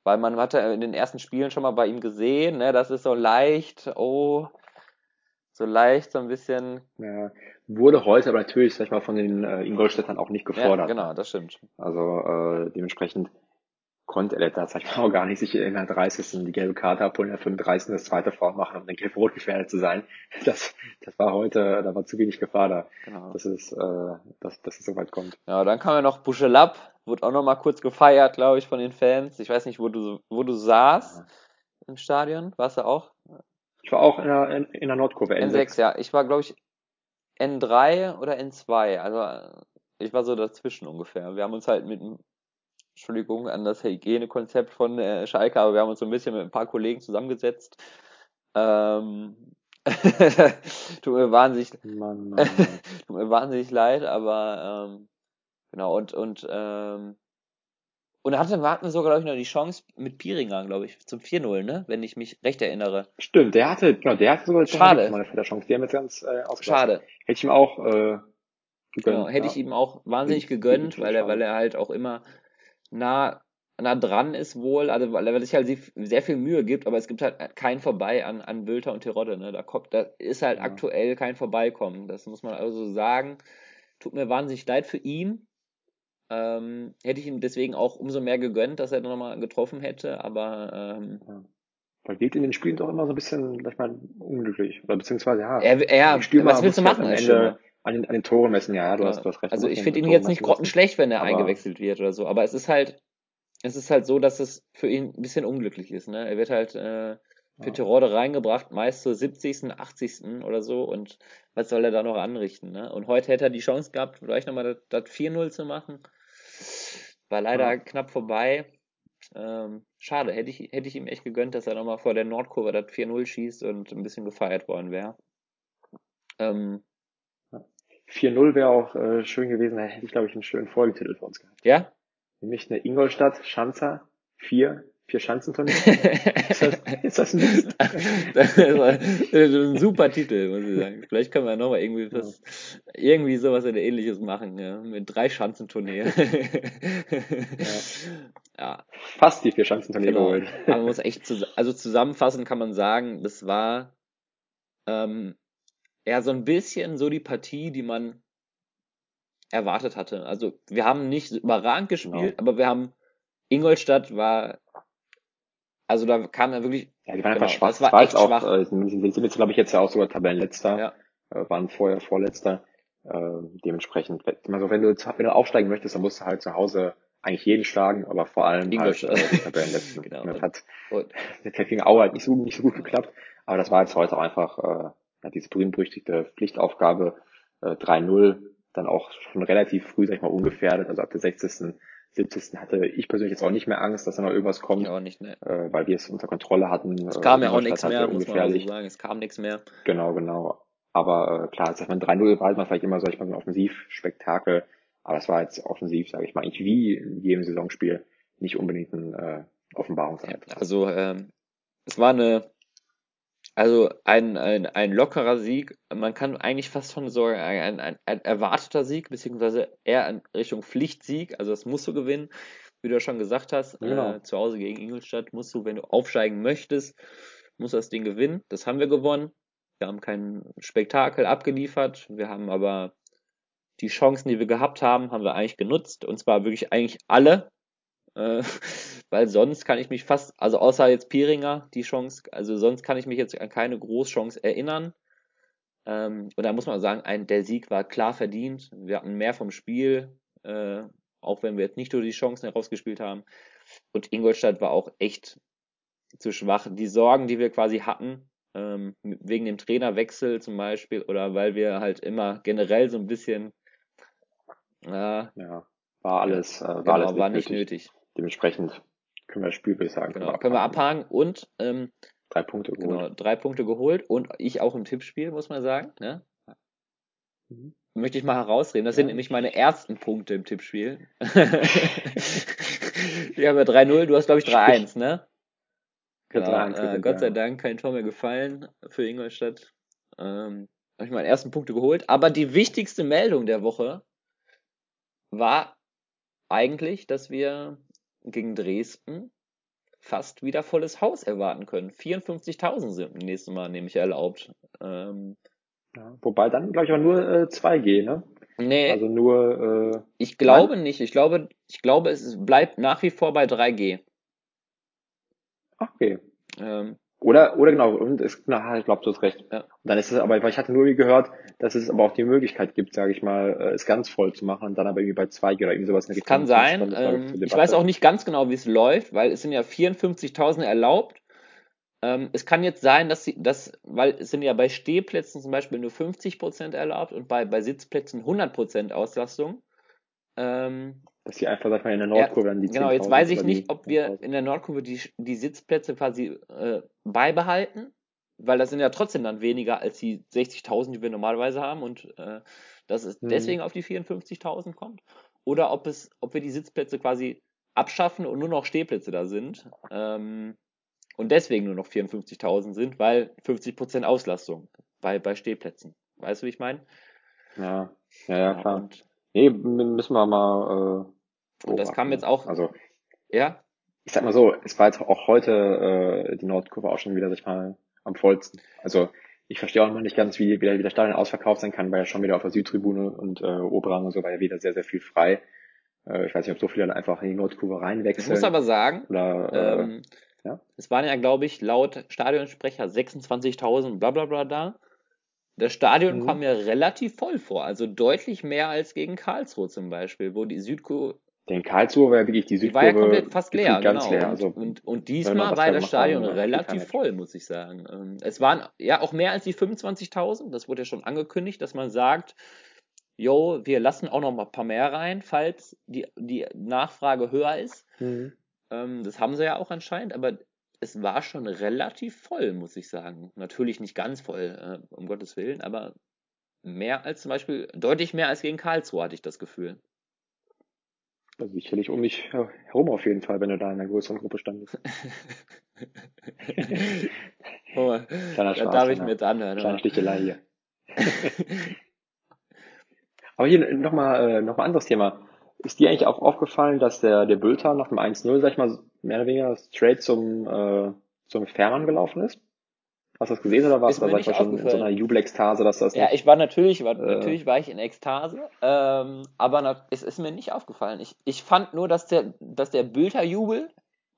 weil man hatte in den ersten Spielen schon mal bei ihm gesehen, ne, das ist so leicht, oh, so leicht, so ein bisschen.
Ja, wurde heute aber natürlich, sag ich mal, von den äh, Ingolstädtern auch nicht gefordert.
Ja, genau, das stimmt.
Also äh, dementsprechend konnte er da, sag ich mal, auch gar nicht sich in der 30. die gelbe Karte abholen, in der 35. das zweite Foul machen, um dann gelb-rot gefährdet zu sein. [LAUGHS] Das, das war heute, da war zu wenig Gefahr da. Genau. Das ist, äh, dass, dass es so weit kommt.
Ja, dann kam ja noch Buschelab, wurde auch noch mal kurz gefeiert, glaube ich, von den Fans. Ich weiß nicht, wo du, wo du saßt im Stadion. Warst du auch?
Ich war auch in der, in, in der Nordkurve,
N6. N6, ja. Ich war, glaube ich, N3 oder N2. Also ich war so dazwischen ungefähr. Wir haben uns halt mit Entschuldigung, an das Hygienekonzept von äh, Schalke, aber wir haben uns so ein bisschen mit ein paar Kollegen zusammengesetzt. Ähm, [LAUGHS] tut mir wahnsinnig, Mann, [LAUGHS] Mann, Mann. tut mir wahnsinnig leid, aber ähm, genau und und ähm, Und hatten wir sogar, glaube ich, noch die Chance mit Piringer, glaube ich, zum 4-0, ne? Wenn ich mich recht erinnere.
Stimmt, der hatte, genau, der hatte sogar
Schade.
mal eine Chance. Die haben jetzt ganz äh.
Schade.
Hätte ich ihm auch äh, gegönnt.
Genau, hätte
ja.
ich ihm auch wahnsinnig
Wirklich,
gegönnt, weil er, weil er halt auch immer nah, nah dran ist wohl, also weil er sich halt sehr- sehr viel Mühe gibt, aber es gibt halt kein Vorbei an, an Wülter und Terodde, ne? Da kommt, da ist halt
Ja.
aktuell kein Vorbeikommen. Das muss man also sagen. Tut mir wahnsinnig leid für ihn. Ähm, hätte ich ihm deswegen auch umso mehr gegönnt, dass er nochmal getroffen hätte, aber ähm,
Weil geht in den Spielen doch immer so ein bisschen, sag ich mal, unglücklich. Oder beziehungsweise, ja.
er, er
Stürmer
was willst du machen
am Ende an den, an den Toren messen, ja, ja, du,
Ja.
hast, du hast recht.
Also ich finde ihn jetzt nicht grottenschlecht, wenn er eingewechselt wird oder so, aber es ist halt, es ist halt so, dass es für ihn ein bisschen unglücklich ist, ne? Er wird halt äh, für
Ja.
Tirode reingebracht, meist zur 70., 80. oder so und was soll er da noch anrichten, ne? Und heute hätte er die Chance gehabt, vielleicht nochmal das, das 4-0 zu machen. War leider
ja.
knapp vorbei. Ähm, schade, hätte ich, hätte ich ihm echt gegönnt, dass er nochmal vor der Nordkurve das 4-0 schießt und ein bisschen gefeiert worden wäre. Ähm,
4-0 wäre auch äh, schön gewesen, da hätte ich, glaube ich, einen schönen Folgetitel für uns gehabt.
Ja?
Nämlich eine Ingolstadt, Schanzer, 4, Vierschanzenturnier? [LAUGHS] ist, das, ist das ein Mist? [LAUGHS]
das ist ein super Titel, muss ich sagen. Vielleicht können wir nochmal irgendwie was, irgendwie sowas oder ähnliches machen, ja? mit drei Schanzenturnier. ja. ja.
Fast die vier Schanzenturnier
genau.
geholt.
Aber man muss echt, zus also zusammenfassend kann man sagen, das war, ähm, ja, so ein bisschen so die Partie, die man erwartet hatte. Also wir haben nicht überragend gespielt, genau. aber wir haben Ingolstadt war also da kam er wirklich,
Ja, die waren einfach
Genau,
schwach.
das war echt
auch,
schwach.
äh, sind, jetzt, glaube ich, jetzt ja auch sogar Tabellenletzter.
ja,
äh, waren vorher Vorletzter. Äh, dementsprechend, wenn- also wenn du, wenn du aufsteigen möchtest, dann musst du halt zu Hause eigentlich jeden schlagen, aber vor allem halt äh, die Tabellenletzten. [LAUGHS]
Genau.
Und Das hat
und, [LAUGHS]
gegen Aue halt nicht so, nicht so gut geklappt, aber das war jetzt heute auch einfach äh, diese berühmt-berüchtigte Pflichtaufgabe äh, 3-0, dann auch schon relativ früh, sag ich mal, ungefährdet, also ab der 60., 70. hatte ich persönlich jetzt auch nicht mehr Angst, dass da noch irgendwas kommt,
auch nicht, ne.
äh, weil wir es unter Kontrolle hatten.
Es kam ja auch nichts mehr, muss man also sagen. Es kam nichts mehr.
Genau, genau. Aber äh, klar, sag ich mal, 3-0 war halt mal vielleicht immer, sag ich mal, so ein Offensivspektakel. Aber es war jetzt offensiv, sage ich mal, eigentlich wie in jedem Saisonspiel nicht unbedingt ein äh, Offenbarungseid.
Also ähm, es war eine, also ein, ein, ein lockerer Sieg. Man kann eigentlich fast schon sagen, ein, ein, ein erwarteter Sieg, beziehungsweise eher in Richtung Pflichtsieg. Also das musst du gewinnen, wie du ja schon gesagt hast.
Genau.
Äh, zu Hause gegen Ingolstadt musst du, wenn du aufsteigen möchtest, musst du das Ding gewinnen. Das haben wir gewonnen. Wir haben kein Spektakel abgeliefert. Wir haben aber die Chancen, die wir gehabt haben, haben wir eigentlich genutzt. Und zwar wirklich eigentlich alle. Äh, weil sonst kann ich mich fast, also außer jetzt Piringer, die Chance, also sonst kann ich mich jetzt an keine Großchance erinnern. Ähm, und da muss man sagen, ein, der Sieg war klar verdient. Wir hatten mehr vom Spiel, äh, auch wenn wir jetzt nicht nur die Chancen herausgespielt haben. Und Ingolstadt war auch echt zu schwach. Die Sorgen, die wir quasi hatten, ähm, wegen dem Trainerwechsel zum Beispiel, oder weil wir halt immer generell so ein bisschen, äh,
Ja, war alles, äh, war
genau,
alles
war
nicht,
nicht
nötig.
nötig.
Dementsprechend können wir das Spiel, sagen,
Genau, können wir abhaken und ähm,
Drei Punkte geholt.
genau, drei Punkte geholt und ich auch im Tippspiel, muss man sagen. Ne?
Mhm.
Möchte ich mal herausreden. Das sind
Ja.
nämlich meine ersten Punkte im Tippspiel. [LAUGHS] ich habe ja 3-0, du hast glaube ich 3-1, ne? Genau,
3-1
äh,
getippt,
Gott sei
ja.
Dank kein Tor mehr gefallen für Ingolstadt. Ähm, habe ich meine ersten Punkte geholt. Aber die wichtigste Meldung der Woche war eigentlich, dass wir gegen Dresden fast wieder volles Haus erwarten können. 54.000 sind im nächsten Mal nämlich erlaubt. Ähm,
Ja, wobei dann, glaube ich, aber nur äh, 2G, ne?
nee,
Also nur, äh,
ich glaube nicht. Ich glaube, ich glaube, es bleibt nach wie vor bei 3G.
ach, okay.
Ähm,
Oder, oder genau, und es, na, ich glaube, du hast recht.
Ja.
Und dann ist es aber, weil ich hatte nur gehört, dass es aber auch die Möglichkeit gibt, sage ich mal, äh, es ganz voll zu machen und dann aber irgendwie bei 2G oder irgendwie sowas
Es kann sein.
das, glaub
Ähm, ich weiß auch nicht ganz genau, wie es läuft, weil es sind ja 54.000 erlaubt. Ähm, es kann jetzt sein, dass sie, dass, weil es sind ja bei Stehplätzen zum Beispiel nur 50% erlaubt und bei, bei Sitzplätzen 100% Auslastung. Ähm,
Dass sie einfach, sag mal, in der Nordkurve dann die
genau, jetzt
10.000
weiß ich nicht, ob wir
10.000.
in der Nordkurve die, die Sitzplätze quasi äh, beibehalten, weil das sind ja trotzdem dann weniger als die 60.000, die wir normalerweise haben und äh, dass es
Mhm.
deswegen auf die 54.000 kommt. Oder ob es, ob wir die Sitzplätze quasi abschaffen und nur noch Stehplätze da sind. Ähm, und deswegen nur noch 54.000 sind, weil 50% Auslastung bei, bei Stehplätzen. Weißt du, wie ich meine?
Ja, ja, ja, klar. Und, nee, müssen wir mal.
Äh, und das kam jetzt auch.
Also,
ja?
Ich sag mal so, es war jetzt auch heute äh, die Nordkurve auch schon wieder, sag ich mal, am vollsten. Also ich verstehe auch noch nicht ganz, wie, wie, wie der Stadion ausverkauft sein kann, weil ja schon wieder auf der Südtribune und äh, Oberrang und so war ja wieder sehr, sehr viel frei. Äh, ich weiß nicht, ob so viele dann einfach in die Nordkurve reinwechseln.
Ich muss aber sagen,
oder, äh,
ähm, ja? Es waren ja, glaube ich, laut Stadionsprecher 26.000 bla bla bla da. Das Stadion mhm. kam mir relativ voll vor, also deutlich mehr als gegen Karlsruhe zum Beispiel, wo die Südkurve.
Den Karlsruhe war ja wirklich die Südkurve.
Die war ja komplett fast leer,
ganz
genau.
leer. Also,
und, und, diesmal war das Stadion haben, relativ voll, muss ich sagen. Ähm, es waren ja auch mehr als die 25.000. Das wurde ja schon angekündigt, dass man sagt, yo, wir lassen auch noch mal ein paar mehr rein, falls die, die Nachfrage höher ist. Mhm. Ähm, das haben sie ja auch anscheinend, aber es war schon relativ voll, muss ich sagen. Natürlich nicht ganz voll, äh, um Gottes Willen, aber mehr als zum Beispiel, deutlich mehr als gegen Karlsruhe hatte ich das Gefühl.
Also sicherlich um mich herum auf jeden Fall, wenn du da in einer größeren Gruppe standest. [LAUGHS]
oh, Kleiner Spaß, da darf ich mir dann hören.
Kleine Stichelei hier. [LAUGHS] Aber hier nochmal äh, noch mal anderes Thema. Ist dir eigentlich auch aufgefallen, dass der, der Bülter nach dem 1-0, sag ich mal, mehr oder weniger straight zum, äh, zum Fährmann gelaufen ist? Hast du das gesehen oder warst du, schon in so einer Jubelekstase, dass das
Ja, ich war natürlich, war, äh, natürlich war ich in Ekstase, ähm, aber na, es ist mir nicht aufgefallen. Ich, ich fand nur, dass der, dass der Bülter-Jubel,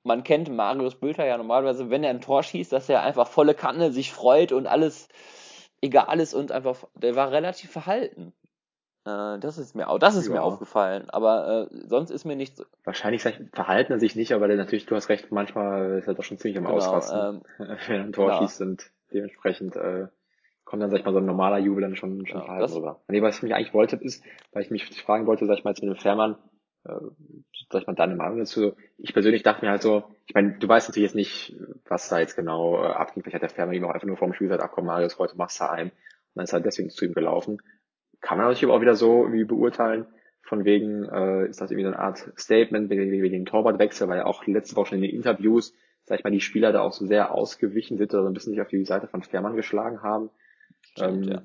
man kennt Marius Bülter ja normalerweise, wenn er ein Tor schießt, dass er einfach volle Kanne sich freut und alles egal ist und einfach, der war relativ verhalten. Äh, das ist mir auch, das ist ja. mir aufgefallen. Aber äh, sonst ist mir nicht so.
Wahrscheinlich verhalten er sich nicht, aber natürlich, du hast recht, manchmal ist er doch schon ziemlich am genau, Ausrasten, ähm, [LAUGHS] wenn er ein Tor genau. schießt und dementsprechend äh, kommt dann, sag ich mal, so ein normaler Jubel dann schon, schon ja, verhalten rüber. Nee, was ich mich eigentlich wollte, ist, weil ich mich fragen wollte, sag ich mal, jetzt mit dem Fährmann, äh, sag ich mal, deine Meinung dazu. Ich persönlich dachte mir halt so, ich meine, du weißt natürlich jetzt nicht, was da jetzt genau äh, abging. Vielleicht hat der Fährmann ihm auch einfach nur vor dem Spiel gesagt, ach komm, Marius, heute machst du ein. Und dann ist halt deswegen zu ihm gelaufen kann man natürlich auch wieder so irgendwie beurteilen, von wegen, äh, ist das irgendwie so eine Art Statement wegen, wegen dem Torwartwechsel, weil ja auch letzte Woche schon in den Interviews, sag ich mal, die Spieler da auch so sehr ausgewichen sind oder so ein bisschen sich auf die Seite von Fährmann geschlagen haben. Stimmt, ähm, ja.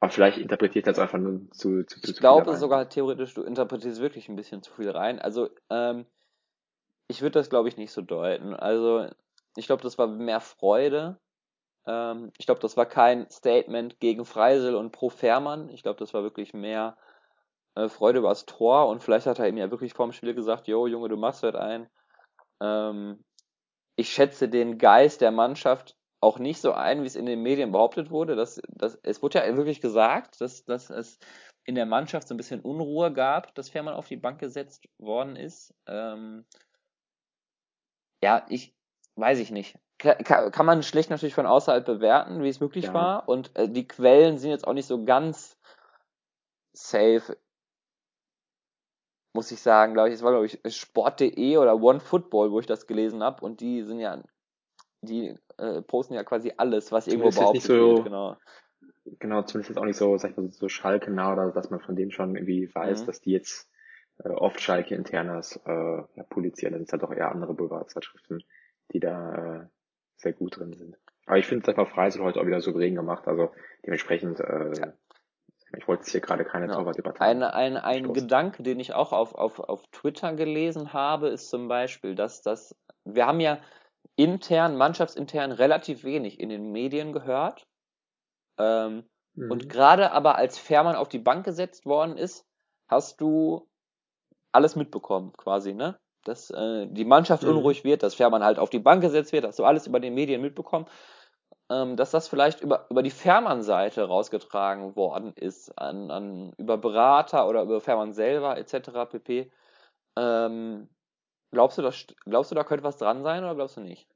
Aber vielleicht interpretiert das einfach nur zu, zu, zu
Ich glaube sogar theoretisch, du interpretierst wirklich ein bisschen zu viel rein. Also, ähm, ich würde das glaube ich nicht so deuten. Also, ich glaube, das war mehr Freude ähm, ich glaube, das war kein Statement gegen Freisel und pro Fährmann. Ich glaube, das war wirklich mehr äh, Freude über das Tor und vielleicht hat er ihm ja wirklich vorm Spiel gesagt, Jo, Junge, du machst heute ein. Ähm, ich schätze den Geist der Mannschaft auch nicht so ein, wie es in den Medien behauptet wurde. Dass, dass, es wurde ja wirklich gesagt, dass, dass es in der Mannschaft so ein bisschen Unruhe gab, dass Fährmann auf die Bank gesetzt worden ist. Ähm, ja, ich weiß ich nicht kann man schlecht natürlich von außerhalb bewerten, wie es möglich ja. war. Und äh, die Quellen sind jetzt auch nicht so ganz safe, muss ich sagen, glaube ich. Es war, glaube ich, Sport.de oder OneFootball, wo ich das gelesen habe. Und die sind ja, die äh, posten ja quasi alles, was irgendwo behauptet so, wird. Genau.
Genau, zumindest ist auch nicht so, sag ich mal, so Schalke nah oder dass man von denen schon irgendwie weiß, mhm. dass die jetzt äh, oft Schalke internas äh, ja, publizieren. Dann sind halt auch eher andere Boulevardzeitschriften, die da äh, sehr gut drin sind. Aber ich finde, sag mal, Freisel heute auch wieder souverän gemacht. Also dementsprechend, äh, ja. ich wollte jetzt hier gerade keine ja. Torwartdebatte
Ein, ein, ein Gedanke, den ich auch auf, auf, auf Twitter gelesen habe, ist zum Beispiel, dass das, wir haben ja intern, mannschaftsintern relativ wenig in den Medien gehört. Ähm, mhm. Und gerade aber als Fährmann auf die Bank gesetzt worden ist, hast du alles mitbekommen, quasi, ne? Dass äh, die Mannschaft mhm. unruhig wird, dass Fährmann halt auf die Bank gesetzt wird, dass du alles über den Medien mitbekommen, ähm, dass das vielleicht über, über die Fährmann-Seite rausgetragen worden ist, an, an, über Berater oder über Fährmann selber etc. pp. Ähm, glaubst, du, das, glaubst du, da könnte was dran sein oder glaubst du nicht?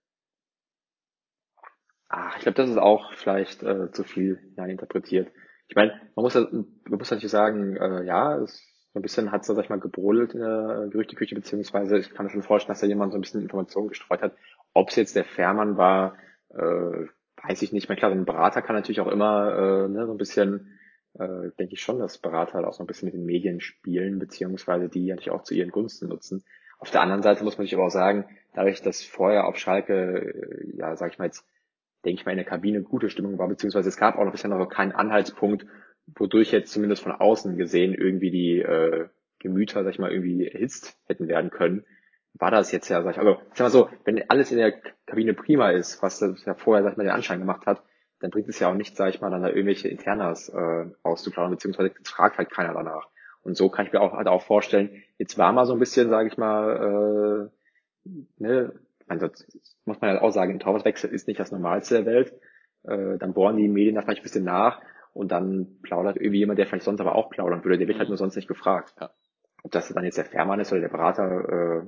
Ach, ich glaube, das ist auch vielleicht äh, zu viel ja, interpretiert. Ich meine, man muss, man muss natürlich sagen, äh, ja, es so ein bisschen hat es, sag ich mal, gebrodelt in der Gerüchteküche, beziehungsweise ich kann mir schon vorstellen, dass da jemand so ein bisschen Informationen gestreut hat. Ob es jetzt der Fährmann war, äh, weiß ich nicht mehr. Klar, so ein Berater kann natürlich auch immer äh, ne, so ein bisschen, äh, denke ich schon, dass Berater halt auch so ein bisschen mit den Medien spielen, beziehungsweise die natürlich auch zu ihren Gunsten nutzen. Auf der anderen Seite muss man sich aber auch sagen, dadurch, dass vorher auf Schalke, ja, sag ich mal jetzt, denke ich mal, in der Kabine gute Stimmung war, beziehungsweise es gab auch noch bisher noch keinen Anhaltspunkt, wodurch jetzt zumindest von außen gesehen irgendwie die äh, Gemüter, sag ich mal, irgendwie erhitzt hätten werden können, war das jetzt ja, sag ich, also, sag mal so, wenn alles in der Kabine prima ist, was das ja vorher, sag ich mal, den Anschein gemacht hat, dann bringt es ja auch nicht, sag ich mal, dann da irgendwelche Internas äh, auszuklauen, beziehungsweise fragt halt keiner danach. Und so kann ich mir auch halt auch vorstellen, jetzt war mal so ein bisschen, sage ich mal, äh, ne, also muss man ja auch sagen, ein Torwartwechsel ist nicht das Normalste der Welt. Äh, dann bohren die Medien da vielleicht ein bisschen nach und dann plaudert irgendwie jemand, der vielleicht sonst aber auch plaudern würde, der wird halt mhm. nur sonst nicht gefragt. Ja. Ob das dann jetzt der Fährmann ist oder der Berater, äh,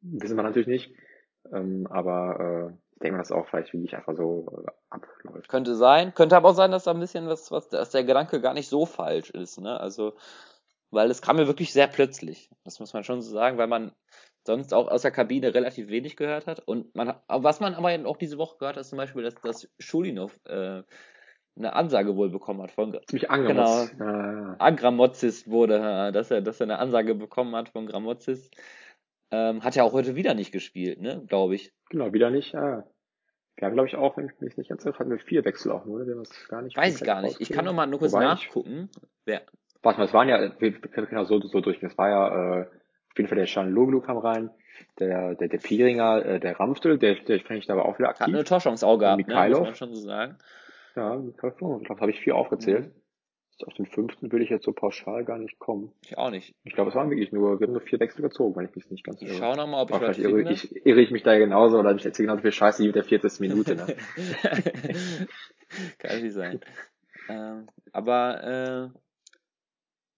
wissen wir natürlich nicht. Ähm, aber äh, ich denke mal, dass auch vielleicht wirklich einfach so äh, abläuft.
Könnte sein. Könnte aber auch sein, dass da ein bisschen was, was, dass der Gedanke gar nicht so falsch ist, ne? Also, weil es kam mir wirklich sehr plötzlich. Das muss man schon so sagen, weil man sonst auch aus der Kabine relativ wenig gehört hat. Und man, was man aber auch diese Woche gehört hat, ist zum Beispiel, dass, dass Schulinov äh, eine Ansage wohl bekommen hat von
Ziemlich Angramotz.
Genau, ah. Agramozis wurde, äh, dass er, dass er eine Ansage bekommen hat von Gramozis. Ähm, hat ja auch heute wieder nicht gespielt, ne, glaube ich.
Genau, wieder nicht. Ah. Wir haben, glaube ich, auch, wenn ich mich nicht ganz irre, hatten wir vier Wechsel auch nur. Wir haben das gar nicht
Weiß ich gar nicht. Ich kann noch mal nur kurz Wobei nachgucken. Wer?
Warte mal, es waren ja, wir können ja so, so durchgehen. Es war ja äh, auf jeden Fall der Schan Loglu kam rein, der, der, der Pieringer, äh, der Ramstel, der, der ich da aber auch wieder aktiv.
Hat eine Torchance auch gehabt, ne? muss man schon so sagen.
Ja, glaube, habe ich vier aufgezählt. Mhm auf den fünften würde ich jetzt so pauschal gar nicht kommen.
Ich auch nicht.
Ich glaube, es waren wirklich nur, wir haben nur vier Wechsel gezogen, wenn ich mich nicht ganz
irre. Ich schau nochmal, ob ich
was irre. Ich, irre ich mich da genauso oder ich erzähle genauso viel Scheiße wie mit der vierten [LAUGHS] Minute, ne?
Kann nicht sein. ähm, aber äh,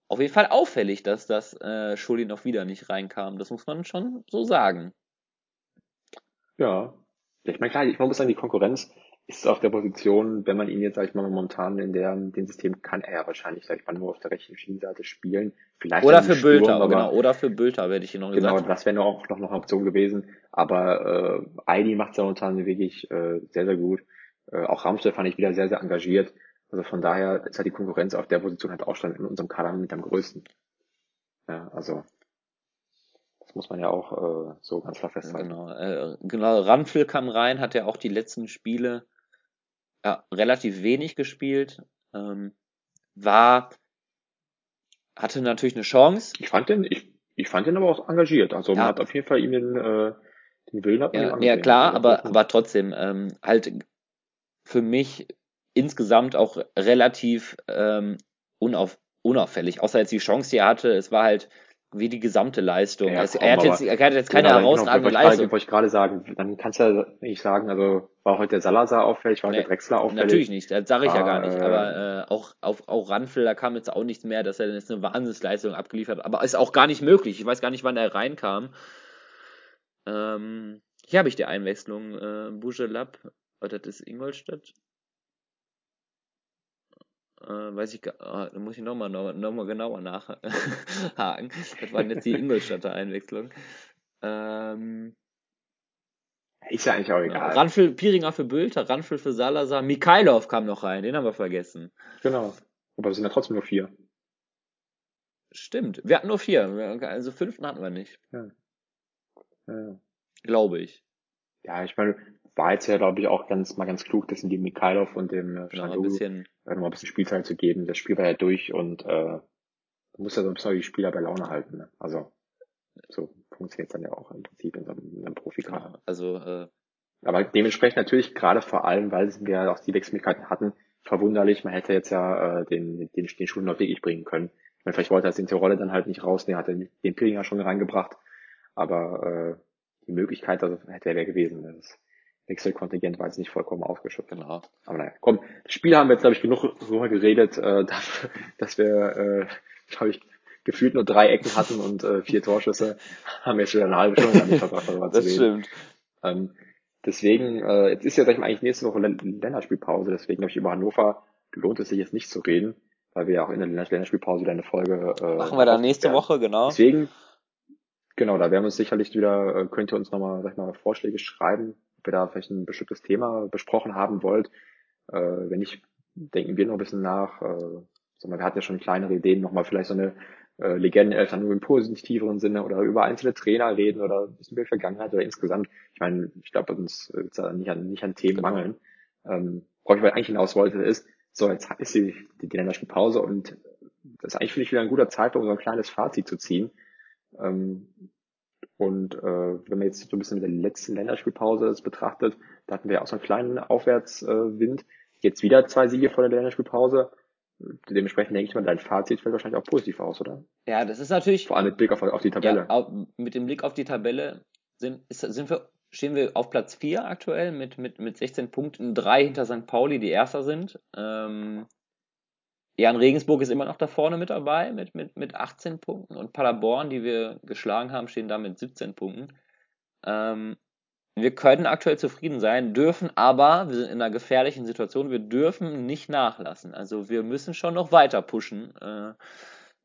auf jeden Fall auffällig, dass das äh, Schuli noch wieder nicht reinkam. Das muss man schon so sagen.
Ja. Ich meine, klar, ich muss sagen, die Konkurrenz ist auf der Position, wenn man ihn jetzt, sag ich mal, momentan in der, dem System kann er ja wahrscheinlich, sag ich mal, nur auf der rechten Schienenseite spielen.
Vielleicht oder für Sturm, Bülter, genau, oder für Bülter, werde ich hier noch
genau, gesagt. Genau, das wäre noch, noch, noch eine Option gewesen. Aber äh, Eidi macht es ja momentan wirklich äh, sehr, sehr gut. Äh, auch Ramstedt fand ich wieder sehr, sehr engagiert. Also von daher ist halt die Konkurrenz auf der Position halt auch schon in unserem Kader mit am größten. Ja, also das muss man ja auch äh, so ganz klar festhalten.
Genau, äh, genau. Ranfil kam rein, hat ja auch die letzten Spiele ja, relativ wenig gespielt, ähm, war, hatte natürlich eine Chance.
Ich fand den, ich, ich fand den aber auch engagiert. Also ja. man hat auf jeden Fall ihm den, äh, den Willen
hat ja, ja, klar, aber, aber trotzdem, ähm, halt für mich insgesamt auch relativ ähm, unauf, unauffällig. Außer jetzt die Chance, die er hatte, es war halt wie die gesamte Leistung. Ja, es, er, hat jetzt, er hat jetzt keine genau, herausragende
genau,
Leistung.
Wollte ich gerade sagen, dann kannst du ja nicht sagen, also war heute der Salazar auffällig, war heute nee, der Drexler auffällig.
Natürlich nicht, das sage ich ah, ja gar nicht. Aber äh, auch auf auch Ranfel, da kam jetzt auch nichts mehr, dass er jetzt eine Wahnsinnsleistung abgeliefert hat. Aber ist auch gar nicht möglich. Ich weiß gar nicht, wann er reinkam. Ähm, hier habe ich die Einwechslung. Äh, Bujelab, oh, das ist Ingolstadt äh, weiß ich, ah, da muss ich nochmal noch, noch mal genauer nachhaken. [LAUGHS] das war jetzt die Ingolstadter Einwechslung. Ähm,
ist ja eigentlich auch egal.
Ranfil, Piringer für Bülter, Ranfil für Salazar, Mikhailov kam noch rein, den haben wir vergessen.
Genau. Aber es sind ja trotzdem nur vier.
Stimmt, wir hatten nur vier, also fünften hatten wir nicht.
Ja. ja.
Glaube ich.
Ja, ich meine, war jetzt ja, glaube ich, auch ganz mal ganz klug, das in die Mikhailov und dem äh,
genau, ein bisschen,
äh, noch ein bisschen Spielzeit zu geben. Das Spiel war ja durch und äh, muss ja so ein bisschen die Spieler bei Laune halten. Ne? Also so funktioniert es dann ja auch im Prinzip in so einem, in einem Profikader.
Genau, also äh,
aber dementsprechend natürlich gerade vor allem, weil wir ja auch die Wechselmöglichkeiten hatten, verwunderlich, man hätte jetzt ja äh, den, den, den Schulen noch wirklich bringen können. Ich meine, vielleicht wollte er in der Rolle dann halt nicht rausnehmen, hat er den Pillinger schon reingebracht, aber äh, die Möglichkeit, also hätte er wäre gewesen. Das Wechselkontingent war jetzt nicht vollkommen ausgeschöpft.
Genau.
Aber naja, komm, das Spiel haben wir jetzt, glaube ich, genug drüber geredet, äh, [LAUGHS] dafür, dass wir, äh, glaube ich, gefühlt nur drei Ecken hatten und äh, vier Torschüsse, [LAUGHS] haben wir schon eine halbe Stunde damit verbracht, darüber
das zu reden.
stimmt. Ähm, deswegen, äh, jetzt ist ja, sag ich mal, eigentlich nächste Woche Länderspielpause, deswegen glaube ich, über Hannover lohnt es sich jetzt nicht zu reden, weil wir ja auch in der Länderspielpause wieder eine Folge
äh, Machen wir dann nächste werden. Woche, genau.
Deswegen, genau, da werden wir uns sicherlich wieder, äh, könnt ihr uns nochmal, sag ich mal, Vorschläge schreiben, ob ihr da vielleicht ein bestimmtes Thema besprochen haben wollt. Äh, wenn nicht, denken wir noch ein bisschen nach. Äh, wir hatten ja schon kleinere Ideen, nochmal vielleicht so eine äh, Legendeneltern nur im positiveren Sinne oder über einzelne Trainer reden oder ein bisschen über die Vergangenheit oder insgesamt. Ich meine, ich glaube, uns wird da nicht an, nicht an Themen genau. mangeln. Ähm, worauf ich eigentlich hinaus wollte, ist, so, jetzt ist die, die, die Länderspielpause und das ist eigentlich, finde ich, wieder ein guter Zeitpunkt, um so ein kleines Fazit zu ziehen. Ähm, und äh, wenn man jetzt so ein bisschen in der letzten Länderspielpause das betrachtet, da hatten wir auch so einen kleinen Aufwärtswind. Äh, jetzt wieder zwei Siege vor der Länderspielpause. Dementsprechend denke ich mal, dein Fazit fällt wahrscheinlich auch positiv aus, oder?
Ja, das ist natürlich.
Vor allem mit Blick auf, auf die Tabelle.
Ja, mit dem Blick auf die Tabelle sind, ist, sind wir, stehen wir auf Platz 4 aktuell mit, mit, mit 16 Punkten, drei hinter St. Pauli, die Erster sind. Ähm, Jan Regensburg ist immer noch da vorne mit dabei mit, mit, mit 18 Punkten und Paderborn, die wir geschlagen haben, stehen da mit 17 Punkten. Ähm, wir können aktuell zufrieden sein, dürfen aber, wir sind in einer gefährlichen Situation, wir dürfen nicht nachlassen. Also wir müssen schon noch weiter pushen äh,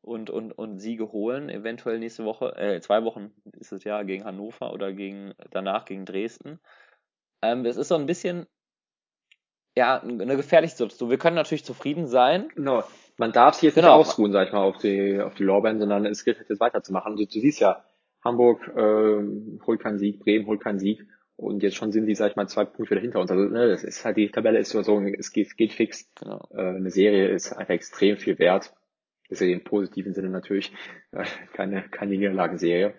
und, und, und Siege holen. Eventuell nächste Woche, äh, zwei Wochen ist es ja gegen Hannover oder gegen danach gegen Dresden. Ähm, es ist so ein bisschen ja, eine gefährliche Situation. Wir können natürlich zufrieden sein.
Genau. Man darf sich jetzt genau. nicht ausruhen, sag ich mal, auf die, auf die Lorbeeren, sondern es gilt halt jetzt weiterzumachen. Du, du siehst ja, Hamburg äh, holt keinen Sieg, Bremen holt keinen Sieg und jetzt schon sind die, sag ich mal, zwei Punkte wieder hinter uns. Also ne, das ist halt die Tabelle ist so, es geht, geht fix. Genau. Äh, eine Serie ist einfach extrem viel wert. Das ist ja im positiven Sinne natürlich äh, keine, keine Niederlagenserie.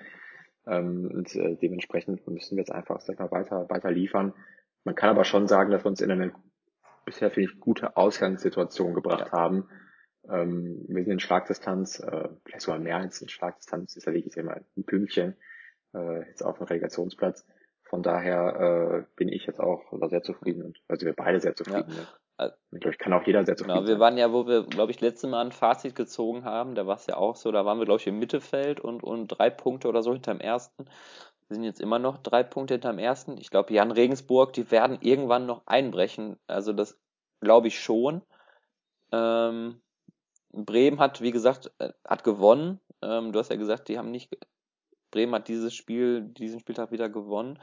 Ähm, und äh, dementsprechend müssen wir jetzt einfach, sag ich mal, weiter, weiter liefern. Man kann aber schon sagen, dass wir uns in eine bisher, finde ich, gute Ausgangssituation gebracht ja. haben. Ähm, wir sind in Schlagdistanz, äh, vielleicht sogar mehr als in Schlagdistanz, ist ja wirklich immer ein Pünktchen, äh, jetzt auf dem Relegationsplatz. Von daher äh, bin ich jetzt auch sehr zufrieden und also wir beide sehr zufrieden. Ja. Also, ich glaube, kann auch jeder sehr zufrieden
genau, wir waren ja, wo wir, glaube ich, letztes Mal ein Fazit gezogen haben, da war es ja auch so, da waren wir, glaube ich, im Mittelfeld und, und drei Punkte oder so hinterm ersten. Wir sind jetzt immer noch drei Punkte hinterm ersten. Ich glaube, Jan Regensburg, die werden irgendwann noch einbrechen. Also das glaube ich schon. Ähm, Bremen hat, wie gesagt, äh, hat gewonnen. Ähm, du hast ja gesagt, die haben nicht. Bremen hat dieses Spiel, diesen Spieltag wieder gewonnen.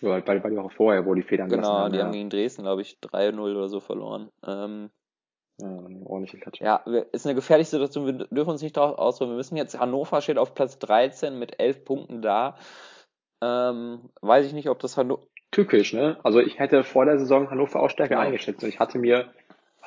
Bei, bei, bei die Woche vorher, wo die Federn
Genau, haben, die ja. haben gegen Dresden, glaube ich, 3-0 oder so verloren. Ähm,
ja, ordentliche Klatsche.
Ja, ist eine gefährliche Situation. Wir dürfen uns nicht darauf ausruhen. Wir müssen jetzt, Hannover steht auf Platz 13 mit 11 Punkten da. Ähm, weiß ich nicht, ob das Hannover.
Tückisch, ne? Also ich hätte vor der Saison Hannover auch stärker ja. eingeschätzt. Und ich hatte mir,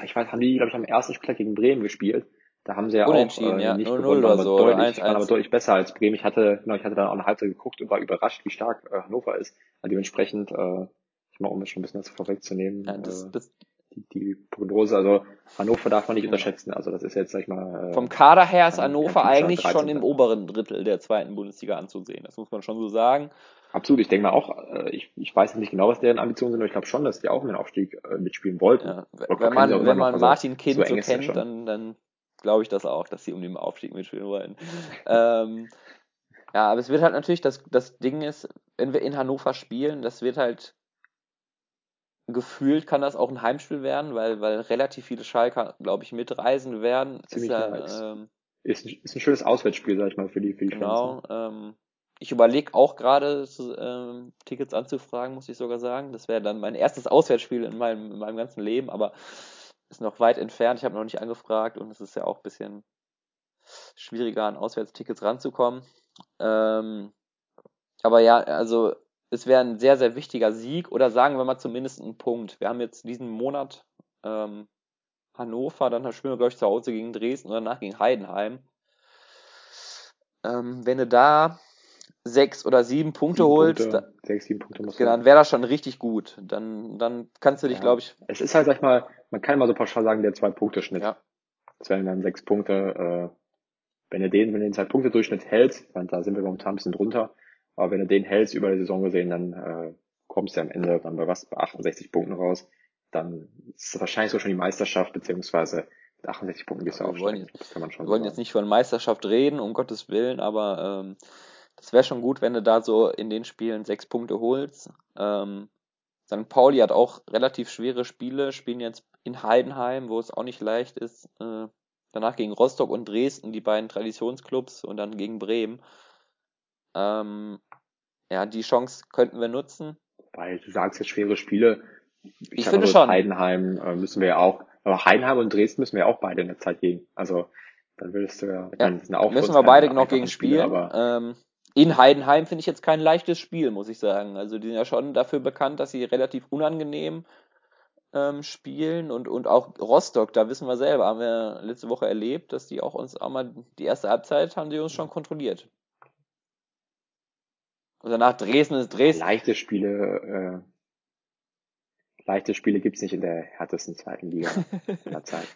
ich weiß, haben die, glaube ich, am ersten Spieltag gegen Bremen gespielt. Da haben sie ja auch äh,
ja.
nicht
0 -0 gewonnen, oder so,
deutlich, 1 -1. waren aber deutlich besser als Bremen. Ich hatte, genau, ich hatte dann auch eine Halbzeit geguckt und war überrascht, wie stark äh, Hannover ist. Also dementsprechend, äh, ich mal, um es schon ein bisschen das vorwegzunehmen,
ja, das,
äh,
das,
die, die Prognose, also Hannover darf man nicht unterschätzen. Also das ist jetzt, sag ich mal.
Äh, Vom Kader her ist Hannover eigentlich schon im oberen Drittel der zweiten Bundesliga anzusehen. Das muss man schon so sagen.
Absolut, ich denke mal auch, äh, ich, ich weiß nicht genau, was deren Ambitionen sind, aber ich glaube schon, dass die auch in den Aufstieg äh, mitspielen wollten. Ja,
wenn man, wenn man Martin Kind so, so kennt, dann, dann glaube ich das auch, dass sie um den Aufstieg mitspielen wollen. [LAUGHS] ähm, ja, aber es wird halt natürlich, das, das Ding ist, wenn wir in Hannover spielen, das wird halt gefühlt kann das auch ein Heimspiel werden, weil, weil relativ viele Schalker, glaube ich, mitreisen werden.
Ziemlich ist, ja, ähm, ist, ein, ist ein schönes Auswärtsspiel, sag ich mal, für die, für die
genau, Fans. Genau. Ähm, ich überlege auch gerade, ähm, Tickets anzufragen, muss ich sogar sagen. Das wäre dann mein erstes Auswärtsspiel in meinem, in meinem ganzen Leben, aber ist noch weit entfernt. Ich habe noch nicht angefragt und es ist ja auch ein bisschen schwieriger, an Auswärtstickets ranzukommen. Ähm, aber ja, also es wäre ein sehr, sehr wichtiger Sieg oder sagen wir mal zumindest ein Punkt. Wir haben jetzt diesen Monat ähm, Hannover, dann spielen wir, glaube ich, zu Hause gegen Dresden und danach gegen Heidenheim. Ähm, wenn du da sechs oder sieben Punkte sieben holst, Punkte,
da, sechs, sieben Punkte musst
genau, dann wäre das schon richtig gut. Dann, dann kannst du dich, ja. glaube ich.
Es ist halt, sag ich mal, man kann immer so pauschal sagen, der Zwei-Punkte-Schnitt. Ja. Das wären dann sechs Punkte. Äh, wenn du den, wenn du den Zwei-Punkte-Durchschnitt hältst, dann da sind wir momentan ein bisschen drunter, aber wenn du den hältst über die Saison gesehen, dann äh, kommst du am Ende dann bei was, bei 68 Punkten raus. Dann ist es wahrscheinlich so schon die Meisterschaft, beziehungsweise mit 68 Punkten
bist du ja, aufsteigen. Wollen, das kann man schon wir wollen sagen. jetzt nicht von Meisterschaft reden, um Gottes Willen, aber ähm, das wäre schon gut, wenn du da so in den Spielen sechs Punkte holst. Ähm, St. Pauli hat auch relativ schwere Spiele, spielen jetzt in Heidenheim, wo es auch nicht leicht ist. Äh, danach gegen Rostock und Dresden, die beiden Traditionsclubs, und dann gegen Bremen. Ähm, ja, die Chance könnten wir nutzen.
Weil du sagst jetzt schwere Spiele.
Ich, ich finde schon.
Heidenheim äh, müssen wir ja auch, aber Heidenheim und Dresden müssen wir ja auch beide in der Zeit gehen. Also Dann würdest du ja,
ja
meine, auch
müssen wir beide noch gegen spielen. Aber ähm, in Heidenheim finde ich jetzt kein leichtes Spiel, muss ich sagen. Also die sind ja schon dafür bekannt, dass sie relativ unangenehm ähm, spielen und, und auch Rostock, da wissen wir selber, haben wir letzte Woche erlebt, dass die auch uns auch mal die erste Halbzeit haben die uns schon kontrolliert. Und danach Dresden ist Dresden.
Leichte Spiele, äh, leichte Spiele gibt's nicht in der härtesten zweiten Liga in der Zeit.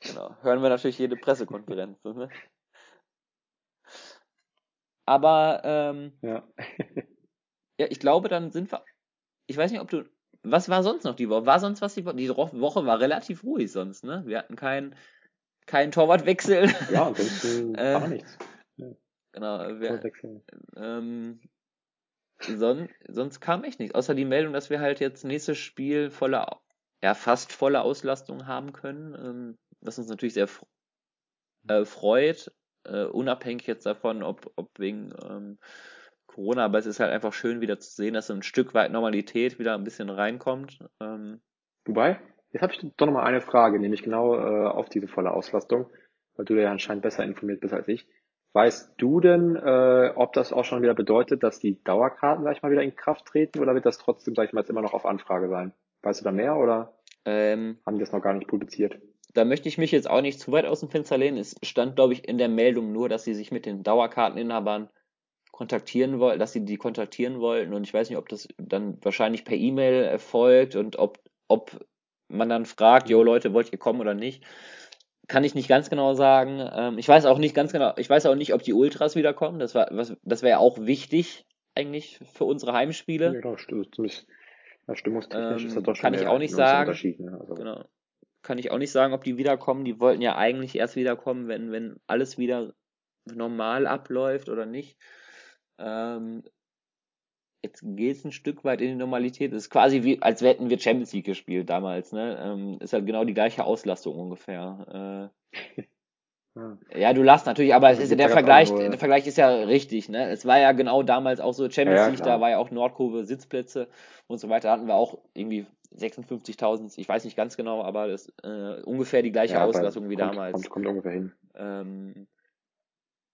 Genau. Hören wir natürlich jede Pressekonferenz. Ne? Aber ähm,
ja.
ja, ich glaube, dann sind wir. Ich weiß nicht, ob du. Was war sonst noch die Woche? War sonst was die Woche? Die Woche war relativ ruhig sonst, ne? Wir hatten keinen keinen Torwartwechsel.
Ja, ansonsten [LAUGHS] äh, gar nichts. Ja.
Genau. Wir, ähm, son, sonst kam echt nichts. Außer die Meldung, dass wir halt jetzt nächstes Spiel volle, ja, fast volle Auslastung haben können. Ähm, was uns natürlich sehr äh, freut, äh, unabhängig jetzt davon, ob, ob wegen ähm, Corona, aber es ist halt einfach schön wieder zu sehen, dass so ein Stück weit Normalität wieder ein bisschen reinkommt. Ähm,
Wobei, jetzt habe ich doch nochmal eine Frage, nämlich genau äh, auf diese volle Auslastung, weil du ja anscheinend besser informiert bist als ich. Weißt du denn, äh, ob das auch schon wieder bedeutet, dass die Dauerkarten, sag ich mal, wieder in Kraft treten oder wird das trotzdem, sag ich mal, jetzt immer noch auf Anfrage sein? Weißt du da mehr oder
ähm,
haben die das noch gar nicht publiziert?
da möchte ich mich jetzt auch nicht zu weit aus dem Fenster lehnen. Es stand, glaube ich, in der Meldung nur, dass sie sich mit den Dauerkarteninhabern kontaktieren wollten, dass sie die kontaktieren wollten. Und ich weiß nicht, ob das dann wahrscheinlich per E-Mail erfolgt und ob, ob man dann fragt, jo Leute, wollt ihr kommen oder nicht. Kann ich nicht ganz genau sagen. Ähm, ich weiß auch nicht ganz genau, ich weiß auch nicht, ob die Ultras wiederkommen. Das war, was, das wäre auch wichtig eigentlich für unsere Heimspiele.
Ja, das stimmt. Ja, stimmungstechnisch
ähm,
ist das doch schon
kann ich auch nicht sagen.
Ne? Also.
Genau kann ich auch nicht sagen, ob die wiederkommen. Die wollten ja eigentlich erst wiederkommen, wenn, wenn alles wieder normal abläuft oder nicht. Ähm, jetzt geht es ein Stück weit in die Normalität. Es ist quasi wie, als hätten wir Champions League gespielt damals. Ne? Ähm, ist halt genau die gleiche Auslastung ungefähr. Äh, ja. du lachst natürlich, aber es ist, der, Vergleich, der Vergleich ist ja richtig. Ne? Es war ja genau damals auch so Champions ja, League, da war ja auch Nordkurve, Sitzplätze und so weiter. Da hatten wir auch irgendwie 56.000, ich weiß nicht ganz genau, aber das äh, ungefähr die gleiche ja, Auslastung wie
kommt,
damals.
Kommt, kommt ungefähr hin.
Ähm,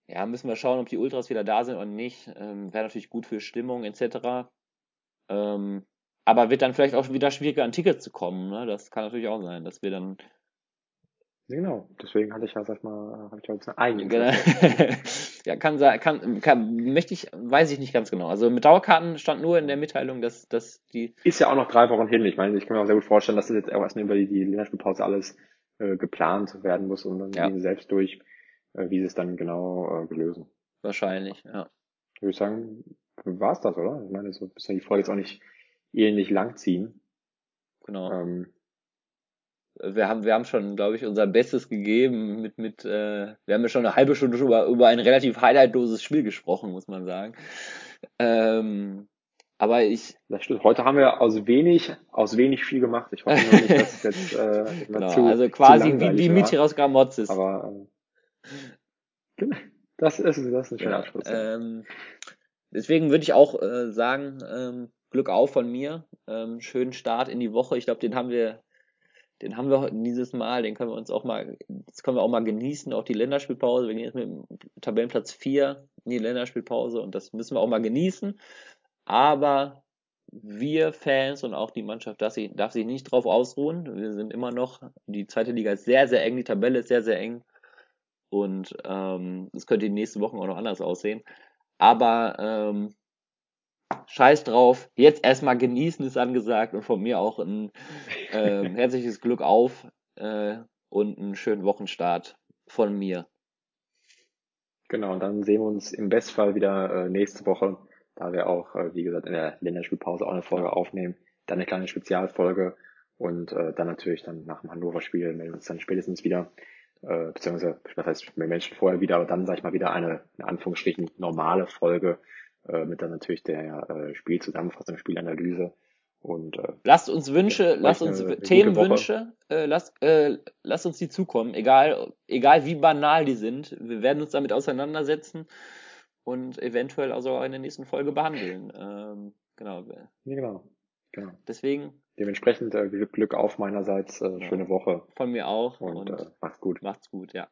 ja, müssen wir schauen, ob die Ultras wieder da sind oder nicht. Ähm, Wäre natürlich gut für Stimmung etc. Ähm, aber wird dann vielleicht auch wieder schwieriger an Tickets zu kommen. Ne? Das kann natürlich auch sein, dass wir dann
Genau, deswegen hatte ich ja, sag mal, habe ich ja jetzt eine eigene.
Genau. [LAUGHS] ja, kann sein, kann, kann, möchte ich, weiß ich nicht ganz genau. Also mit Dauerkarten stand nur in der Mitteilung, dass, dass die.
Ist ja auch noch drei Wochen hin. Ich meine, ich kann mir auch sehr gut vorstellen, dass das jetzt auch erstmal über die, die Länderspielpause alles äh, geplant werden muss und dann ja. selbst durch, äh, wie sie es dann genau äh, lösen.
Wahrscheinlich, ja.
Ich würde sagen, war's das, oder? Ich meine, so müssen wir die Folge jetzt auch nicht ähnlich lang ziehen.
Genau. Ähm, wir haben, wir haben schon, glaube ich, unser Bestes gegeben mit, mit, äh, wir haben ja schon eine halbe Stunde über, über ein relativ highlightloses Spiel gesprochen, muss man sagen. Ähm, aber ich.
Das stimmt. Heute haben wir aus wenig, aus wenig viel gemacht. Ich hoffe nur nicht, dass es jetzt äh, [LAUGHS]
genau, zu, Also quasi zu wie, wie Michi aus Gramozis.
Aber ähm, das ist, das ist ein schöner ja, Abschluss.
Ähm, deswegen würde ich auch äh, sagen, ähm, Glück auf von mir. Ähm, schönen Start in die Woche. Ich glaube, den haben wir den haben wir dieses Mal, den können wir uns auch mal, das können wir auch mal genießen, auch die Länderspielpause. Wir gehen jetzt mit dem Tabellenplatz 4 in die Länderspielpause und das müssen wir auch mal genießen. Aber wir Fans und auch die Mannschaft darf sich, darf sich nicht drauf ausruhen. Wir sind immer noch, die zweite Liga ist sehr, sehr eng, die Tabelle ist sehr, sehr eng. Und ähm, es könnte die nächsten Wochen auch noch anders aussehen. Aber ähm, scheiß drauf, jetzt erstmal genießen ist angesagt und von mir auch ein äh, [LAUGHS] herzliches Glück auf äh, und einen schönen Wochenstart von mir.
Genau, und dann sehen wir uns im Bestfall wieder äh, nächste Woche, da wir auch, äh, wie gesagt, in der Länderspielpause auch eine Folge aufnehmen, dann eine kleine Spezialfolge und äh, dann natürlich dann nach dem Hannover-Spiel melden wir uns dann spätestens wieder, äh, beziehungsweise, was heißt, wir Menschen vorher wieder, aber dann, sag ich mal, wieder eine, in Anführungsstrichen, normale Folge, äh, mit dann natürlich der äh, Spielzusammenfassung, Spielanalyse. Und, äh,
lasst uns Wünsche, ja, lasst uns eine, Themenwünsche, äh, lasst, äh, lasst uns die zukommen, egal, egal wie banal die sind. Wir werden uns damit auseinandersetzen und eventuell also auch in der nächsten Folge behandeln. Ähm, genau.
Ja, genau. genau.
Deswegen.
Dementsprechend äh, Glück, Glück auf meinerseits, äh, schöne Woche.
Von mir auch.
Und, und äh, macht's gut.
Macht's gut, ja.